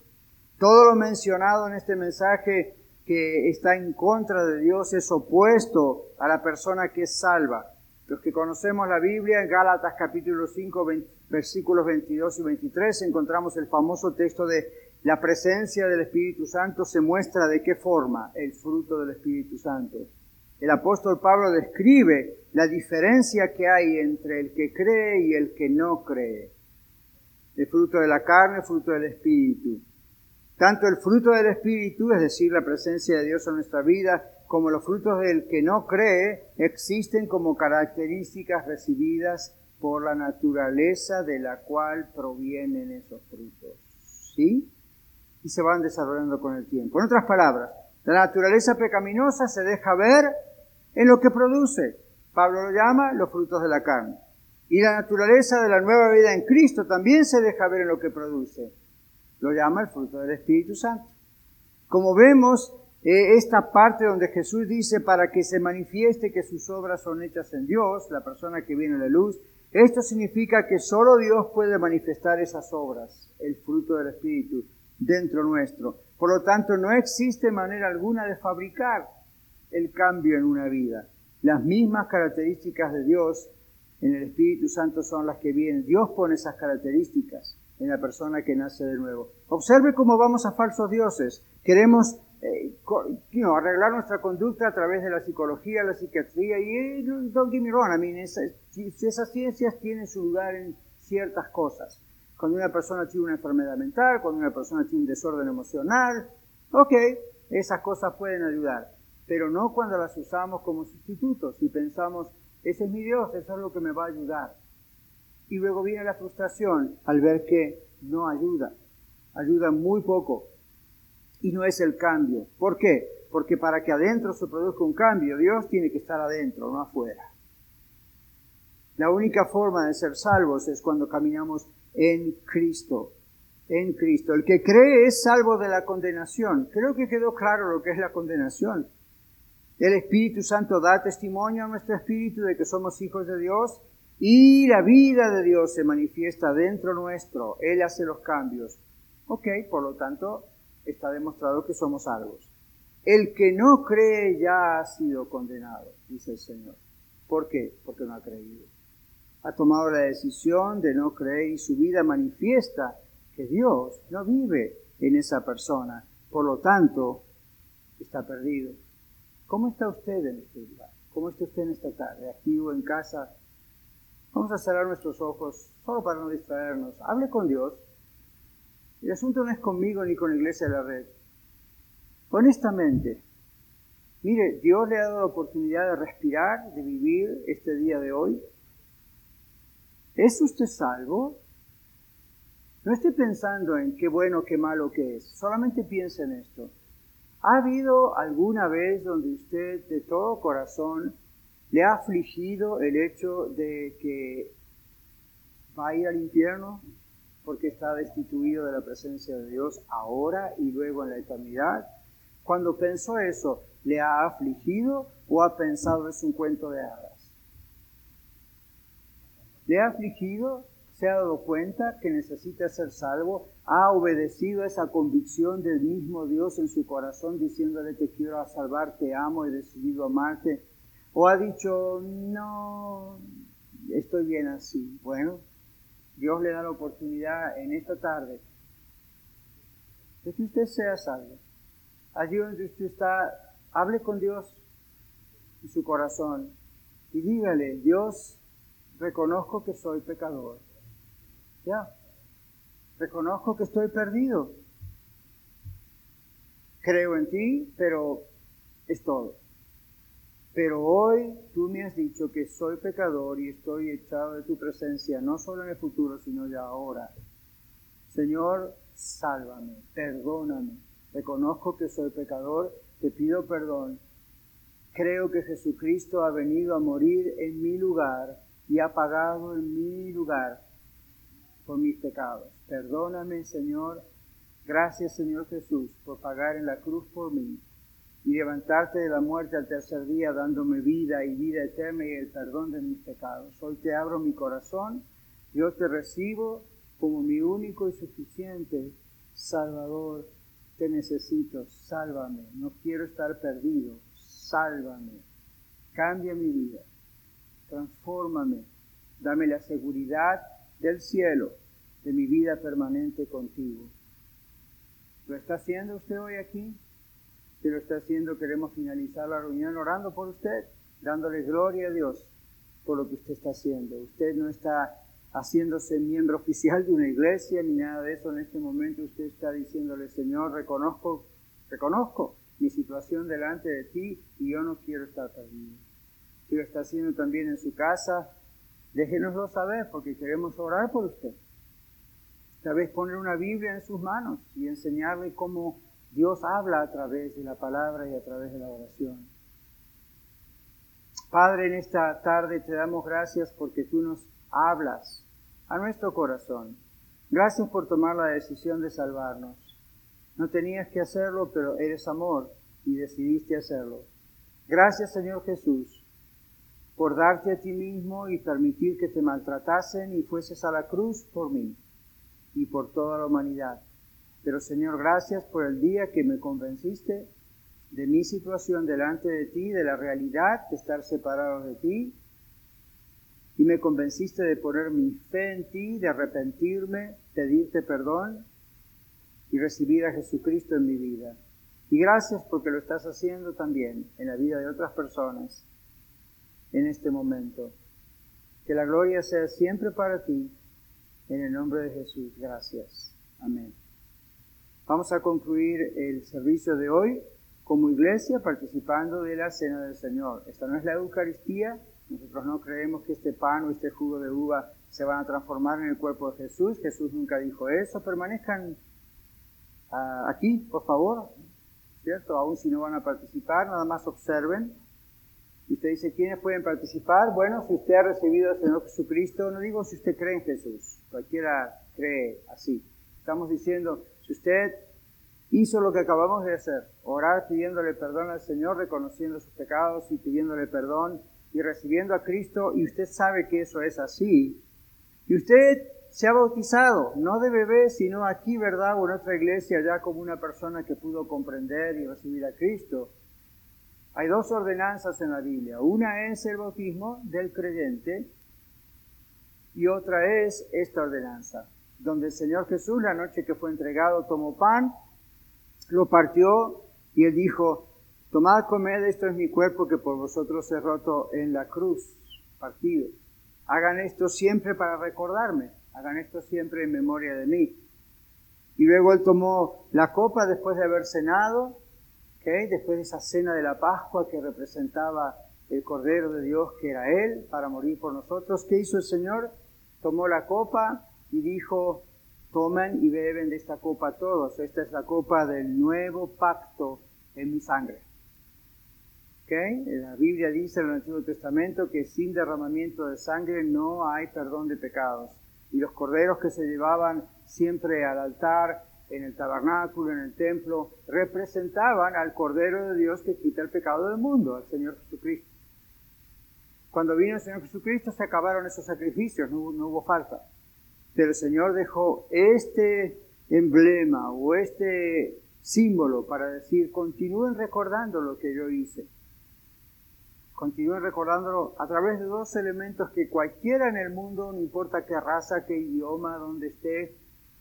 Todo lo mencionado en este mensaje que está en contra de Dios es opuesto a la persona que es salva. Los que conocemos la Biblia, en Gálatas capítulo 5, versículos 22 y 23, encontramos el famoso texto de la presencia del Espíritu Santo se muestra de qué forma el fruto del Espíritu Santo. El apóstol Pablo describe la diferencia que hay entre el que cree y el que no cree. El fruto de la carne, el fruto del Espíritu. Tanto el fruto del Espíritu, es decir, la presencia de Dios en nuestra vida, como los frutos del que no cree, existen como características recibidas por la naturaleza de la cual provienen esos frutos. ¿Sí? Y se van desarrollando con el tiempo. En otras palabras, la naturaleza pecaminosa se deja ver en lo que produce. Pablo lo llama los frutos de la carne. Y la naturaleza de la nueva vida en Cristo también se deja ver en lo que produce. Lo llama el fruto del Espíritu Santo. Como vemos, eh, esta parte donde Jesús dice para que se manifieste que sus obras son hechas en Dios, la persona que viene a la luz, esto significa que solo Dios puede manifestar esas obras, el fruto del Espíritu, dentro nuestro. Por lo tanto, no existe manera alguna de fabricar el cambio en una vida. Las mismas características de Dios en el Espíritu Santo son las que vienen. Dios pone esas características en la persona que nace de nuevo. Observe cómo vamos a falsos dioses. Queremos eh, arreglar nuestra conducta a través de la psicología, la psiquiatría y eh, don't get me wrong, I mean, esas ciencias tienen su lugar en ciertas cosas. Cuando una persona tiene una enfermedad mental, cuando una persona tiene un desorden emocional, ok, esas cosas pueden ayudar pero no cuando las usamos como sustitutos y pensamos, ese es mi Dios, eso es lo que me va a ayudar. Y luego viene la frustración al ver que no ayuda, ayuda muy poco y no es el cambio. ¿Por qué? Porque para que adentro se produzca un cambio, Dios tiene que estar adentro, no afuera. La única forma de ser salvos es cuando caminamos en Cristo, en Cristo. El que cree es salvo de la condenación. Creo que quedó claro lo que es la condenación. El Espíritu Santo da testimonio a nuestro espíritu de que somos hijos de Dios y la vida de Dios se manifiesta dentro nuestro. Él hace los cambios. Ok, por lo tanto, está demostrado que somos salvos. El que no cree ya ha sido condenado, dice el Señor. ¿Por qué? Porque no ha creído. Ha tomado la decisión de no creer y su vida manifiesta que Dios no vive en esa persona. Por lo tanto, está perdido. ¿Cómo está usted en este lugar? ¿Cómo está usted en esta tarde? Aquí o en casa. Vamos a cerrar nuestros ojos, solo para no distraernos. Hable con Dios. El asunto no es conmigo ni con la iglesia de la red. Honestamente, mire, Dios le ha dado la oportunidad de respirar, de vivir este día de hoy. ¿Es usted salvo? No esté pensando en qué bueno, qué malo que es. Solamente piense en esto. ¿Ha habido alguna vez donde usted de todo corazón le ha afligido el hecho de que va a ir al infierno porque está destituido de la presencia de Dios ahora y luego en la eternidad? Cuando pensó eso, ¿le ha afligido o ha pensado es un cuento de hadas? ¿Le ha afligido? ¿Se ha dado cuenta que necesita ser salvo? ha obedecido esa convicción del mismo Dios en su corazón diciéndole te quiero salvar, te amo, he decidido amarte, o ha dicho no, estoy bien así. Bueno, Dios le da la oportunidad en esta tarde de que usted sea salvo. Allí donde usted está, hable con Dios en su corazón y dígale, Dios, reconozco que soy pecador. Ya, Reconozco que estoy perdido. Creo en ti, pero es todo. Pero hoy tú me has dicho que soy pecador y estoy echado de tu presencia, no solo en el futuro, sino ya ahora. Señor, sálvame, perdóname. Reconozco que soy pecador, te pido perdón. Creo que Jesucristo ha venido a morir en mi lugar y ha pagado en mi lugar por mis pecados. Perdóname, Señor. Gracias, Señor Jesús, por pagar en la cruz por mí y levantarte de la muerte al tercer día dándome vida y vida eterna y el perdón de mis pecados. Hoy te abro mi corazón, yo te recibo como mi único y suficiente Salvador. Te necesito, sálvame, no quiero estar perdido, sálvame, cambia mi vida, transfórmame, dame la seguridad del cielo, de mi vida permanente contigo. ¿Lo está haciendo usted hoy aquí? Si lo está haciendo, queremos finalizar la reunión orando por usted, dándole gloria a Dios por lo que usted está haciendo. Usted no está haciéndose miembro oficial de una iglesia ni nada de eso en este momento. Usted está diciéndole, Señor, reconozco, reconozco mi situación delante de ti y yo no quiero estar perdido. Si lo está haciendo también en su casa, déjenoslo saber porque queremos orar por usted. Tal vez poner una Biblia en sus manos y enseñarle cómo Dios habla a través de la palabra y a través de la oración. Padre, en esta tarde te damos gracias porque tú nos hablas a nuestro corazón. Gracias por tomar la decisión de salvarnos. No tenías que hacerlo, pero eres amor y decidiste hacerlo. Gracias, Señor Jesús, por darte a ti mismo y permitir que te maltratasen y fueses a la cruz por mí y por toda la humanidad. Pero Señor, gracias por el día que me convenciste de mi situación delante de ti, de la realidad de estar separado de ti, y me convenciste de poner mi fe en ti, de arrepentirme, pedirte perdón y recibir a Jesucristo en mi vida. Y gracias porque lo estás haciendo también en la vida de otras personas en este momento. Que la gloria sea siempre para ti. En el nombre de Jesús, gracias. Amén. Vamos a concluir el servicio de hoy como iglesia participando de la Cena del Señor. Esta no es la Eucaristía, nosotros no creemos que este pan o este jugo de uva se van a transformar en el cuerpo de Jesús. Jesús nunca dijo eso. Permanezcan ah, aquí, por favor, ¿cierto? Aún si no van a participar, nada más observen. Y usted dice, ¿quiénes pueden participar? Bueno, si usted ha recibido al Señor Jesucristo, no digo si usted cree en Jesús, cualquiera cree así. Estamos diciendo, si usted hizo lo que acabamos de hacer, orar pidiéndole perdón al Señor, reconociendo sus pecados y pidiéndole perdón y recibiendo a Cristo, y usted sabe que eso es así, y usted se ha bautizado, no de bebé, sino aquí, ¿verdad? O en otra iglesia, ya como una persona que pudo comprender y recibir a Cristo. Hay dos ordenanzas en la Biblia. Una es el bautismo del creyente y otra es esta ordenanza donde el Señor Jesús, la noche que fue entregado, tomó pan, lo partió y él dijo, tomad, comed, esto es mi cuerpo que por vosotros he roto en la cruz, partido. Hagan esto siempre para recordarme, hagan esto siempre en memoria de mí. Y luego él tomó la copa después de haber cenado, ¿okay? después de esa cena de la Pascua que representaba el Cordero de Dios que era Él para morir por nosotros. ¿Qué hizo el Señor? Tomó la copa, y dijo, tomen y beben de esta copa todos. Esta es la copa del nuevo pacto en mi sangre. ¿Okay? La Biblia dice en el Antiguo Testamento que sin derramamiento de sangre no hay perdón de pecados. Y los corderos que se llevaban siempre al altar, en el tabernáculo, en el templo, representaban al Cordero de Dios que quita el pecado del mundo, al Señor Jesucristo. Cuando vino el Señor Jesucristo se acabaron esos sacrificios, no hubo falta. Pero el Señor dejó este emblema o este símbolo para decir, continúen recordando lo que yo hice. Continúen recordándolo a través de dos elementos que cualquiera en el mundo, no importa qué raza, qué idioma, donde esté,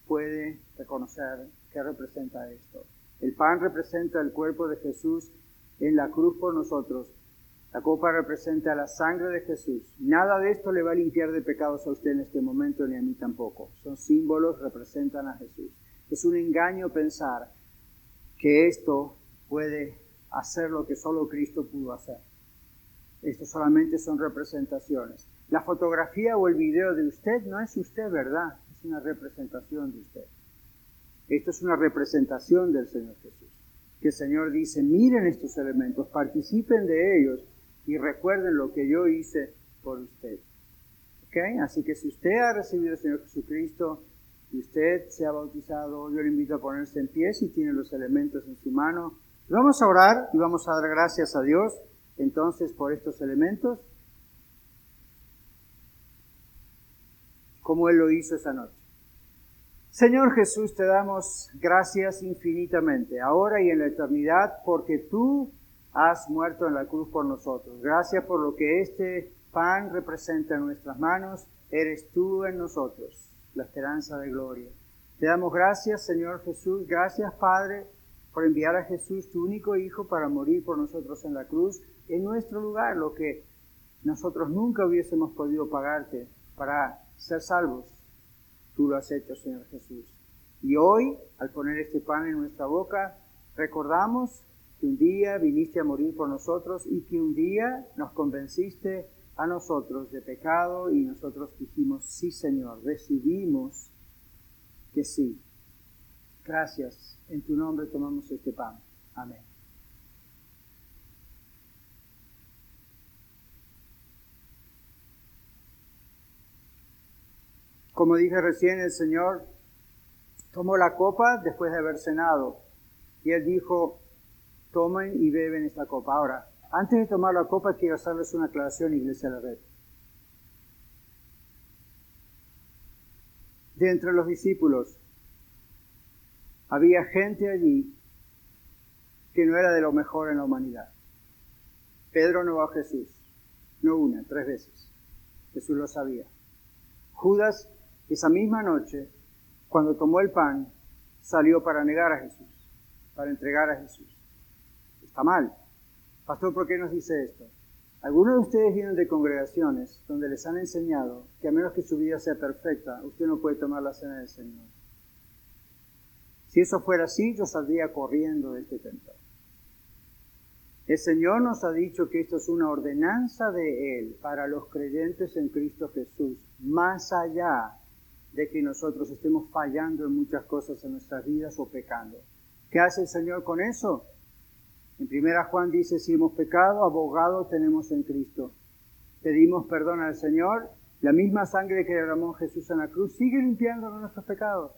puede reconocer qué representa esto. El pan representa el cuerpo de Jesús en la cruz por nosotros la copa representa la sangre de Jesús. Nada de esto le va a limpiar de pecados a usted en este momento, ni a mí tampoco. Son símbolos, representan a Jesús. Es un engaño pensar que esto puede hacer lo que solo Cristo pudo hacer. Esto solamente son representaciones. La fotografía o el video de usted no es usted, ¿verdad? Es una representación de usted. Esto es una representación del Señor Jesús. Que el Señor dice, miren estos elementos, participen de ellos y recuerden lo que yo hice por usted. ¿Okay? Así que si usted ha recibido al Señor Jesucristo y usted se ha bautizado, yo le invito a ponerse en pie si tiene los elementos en su mano. Vamos a orar y vamos a dar gracias a Dios entonces por estos elementos, como Él lo hizo esa noche. Señor Jesús, te damos gracias infinitamente, ahora y en la eternidad, porque tú has muerto en la cruz por nosotros. Gracias por lo que este pan representa en nuestras manos. Eres tú en nosotros, la esperanza de gloria. Te damos gracias, Señor Jesús. Gracias, Padre, por enviar a Jesús, tu único Hijo, para morir por nosotros en la cruz, en nuestro lugar, lo que nosotros nunca hubiésemos podido pagarte para ser salvos. Tú lo has hecho, Señor Jesús. Y hoy, al poner este pan en nuestra boca, recordamos que un día viniste a morir por nosotros y que un día nos convenciste a nosotros de pecado y nosotros dijimos, sí Señor, decidimos que sí. Gracias. En tu nombre tomamos este pan. Amén. Como dije recién, el Señor tomó la copa después de haber cenado y Él dijo, tomen y beben esta copa. Ahora, antes de tomar la copa, quiero hacerles una aclaración, Iglesia de la Red. De entre los discípulos, había gente allí que no era de lo mejor en la humanidad. Pedro no a Jesús, no una, tres veces. Jesús lo sabía. Judas, esa misma noche, cuando tomó el pan, salió para negar a Jesús, para entregar a Jesús. Está mal. Pastor, ¿por qué nos dice esto? Algunos de ustedes vienen de congregaciones donde les han enseñado que a menos que su vida sea perfecta, usted no puede tomar la cena del Señor. Si eso fuera así, yo saldría corriendo de este templo. El Señor nos ha dicho que esto es una ordenanza de Él para los creyentes en Cristo Jesús, más allá de que nosotros estemos fallando en muchas cosas en nuestras vidas o pecando. ¿Qué hace el Señor con eso? En primera Juan dice, si hemos pecado, abogado tenemos en Cristo. Pedimos perdón al Señor, la misma sangre que derramó Jesús en la cruz sigue limpiando nuestros pecados.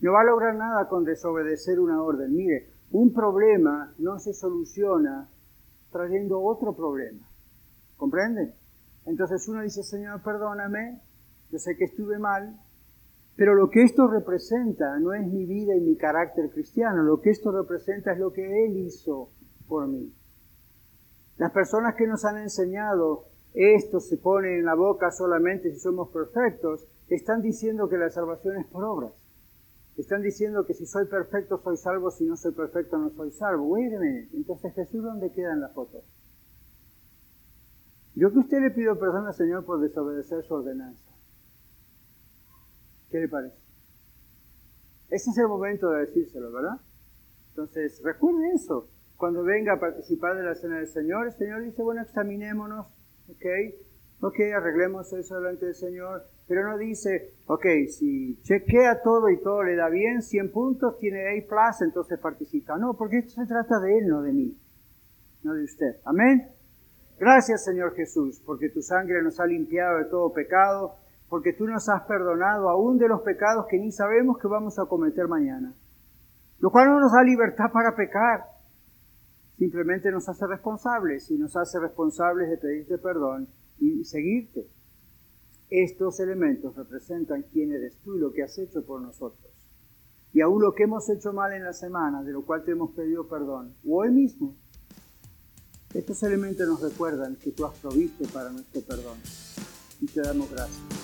No va a lograr nada con desobedecer una orden. Mire, un problema no se soluciona trayendo otro problema. ¿Comprende? Entonces uno dice, Señor, perdóname, yo sé que estuve mal, pero lo que esto representa no es mi vida y mi carácter cristiano, lo que esto representa es lo que Él hizo por mí. Las personas que nos han enseñado esto se pone en la boca solamente si somos perfectos, están diciendo que la salvación es por obras. Están diciendo que si soy perfecto soy salvo, si no soy perfecto no soy salvo. Wait Entonces Jesús, ¿dónde queda en la? Yo que usted le pido perdón al Señor por desobedecer su ordenanza. ¿Qué le parece? Ese es el momento de decírselo, ¿verdad? Entonces, recuerde eso. Cuando venga a participar de la cena del Señor, el Señor dice, bueno, examinémonos, ¿ok? Ok, arreglemos eso delante del Señor, pero no dice, ok, si chequea todo y todo le da bien, 100 puntos, tiene A+, entonces participa. No, porque esto se trata de Él, no de mí, no de usted. Amén. Gracias, Señor Jesús, porque tu sangre nos ha limpiado de todo pecado porque tú nos has perdonado aún de los pecados que ni sabemos que vamos a cometer mañana. Lo cual no nos da libertad para pecar, simplemente nos hace responsables y nos hace responsables de pedirte perdón y seguirte. Estos elementos representan quién eres tú y lo que has hecho por nosotros. Y aún lo que hemos hecho mal en la semana, de lo cual te hemos pedido perdón, o hoy mismo, estos elementos nos recuerdan que tú has provisto para nuestro perdón. Y te damos gracias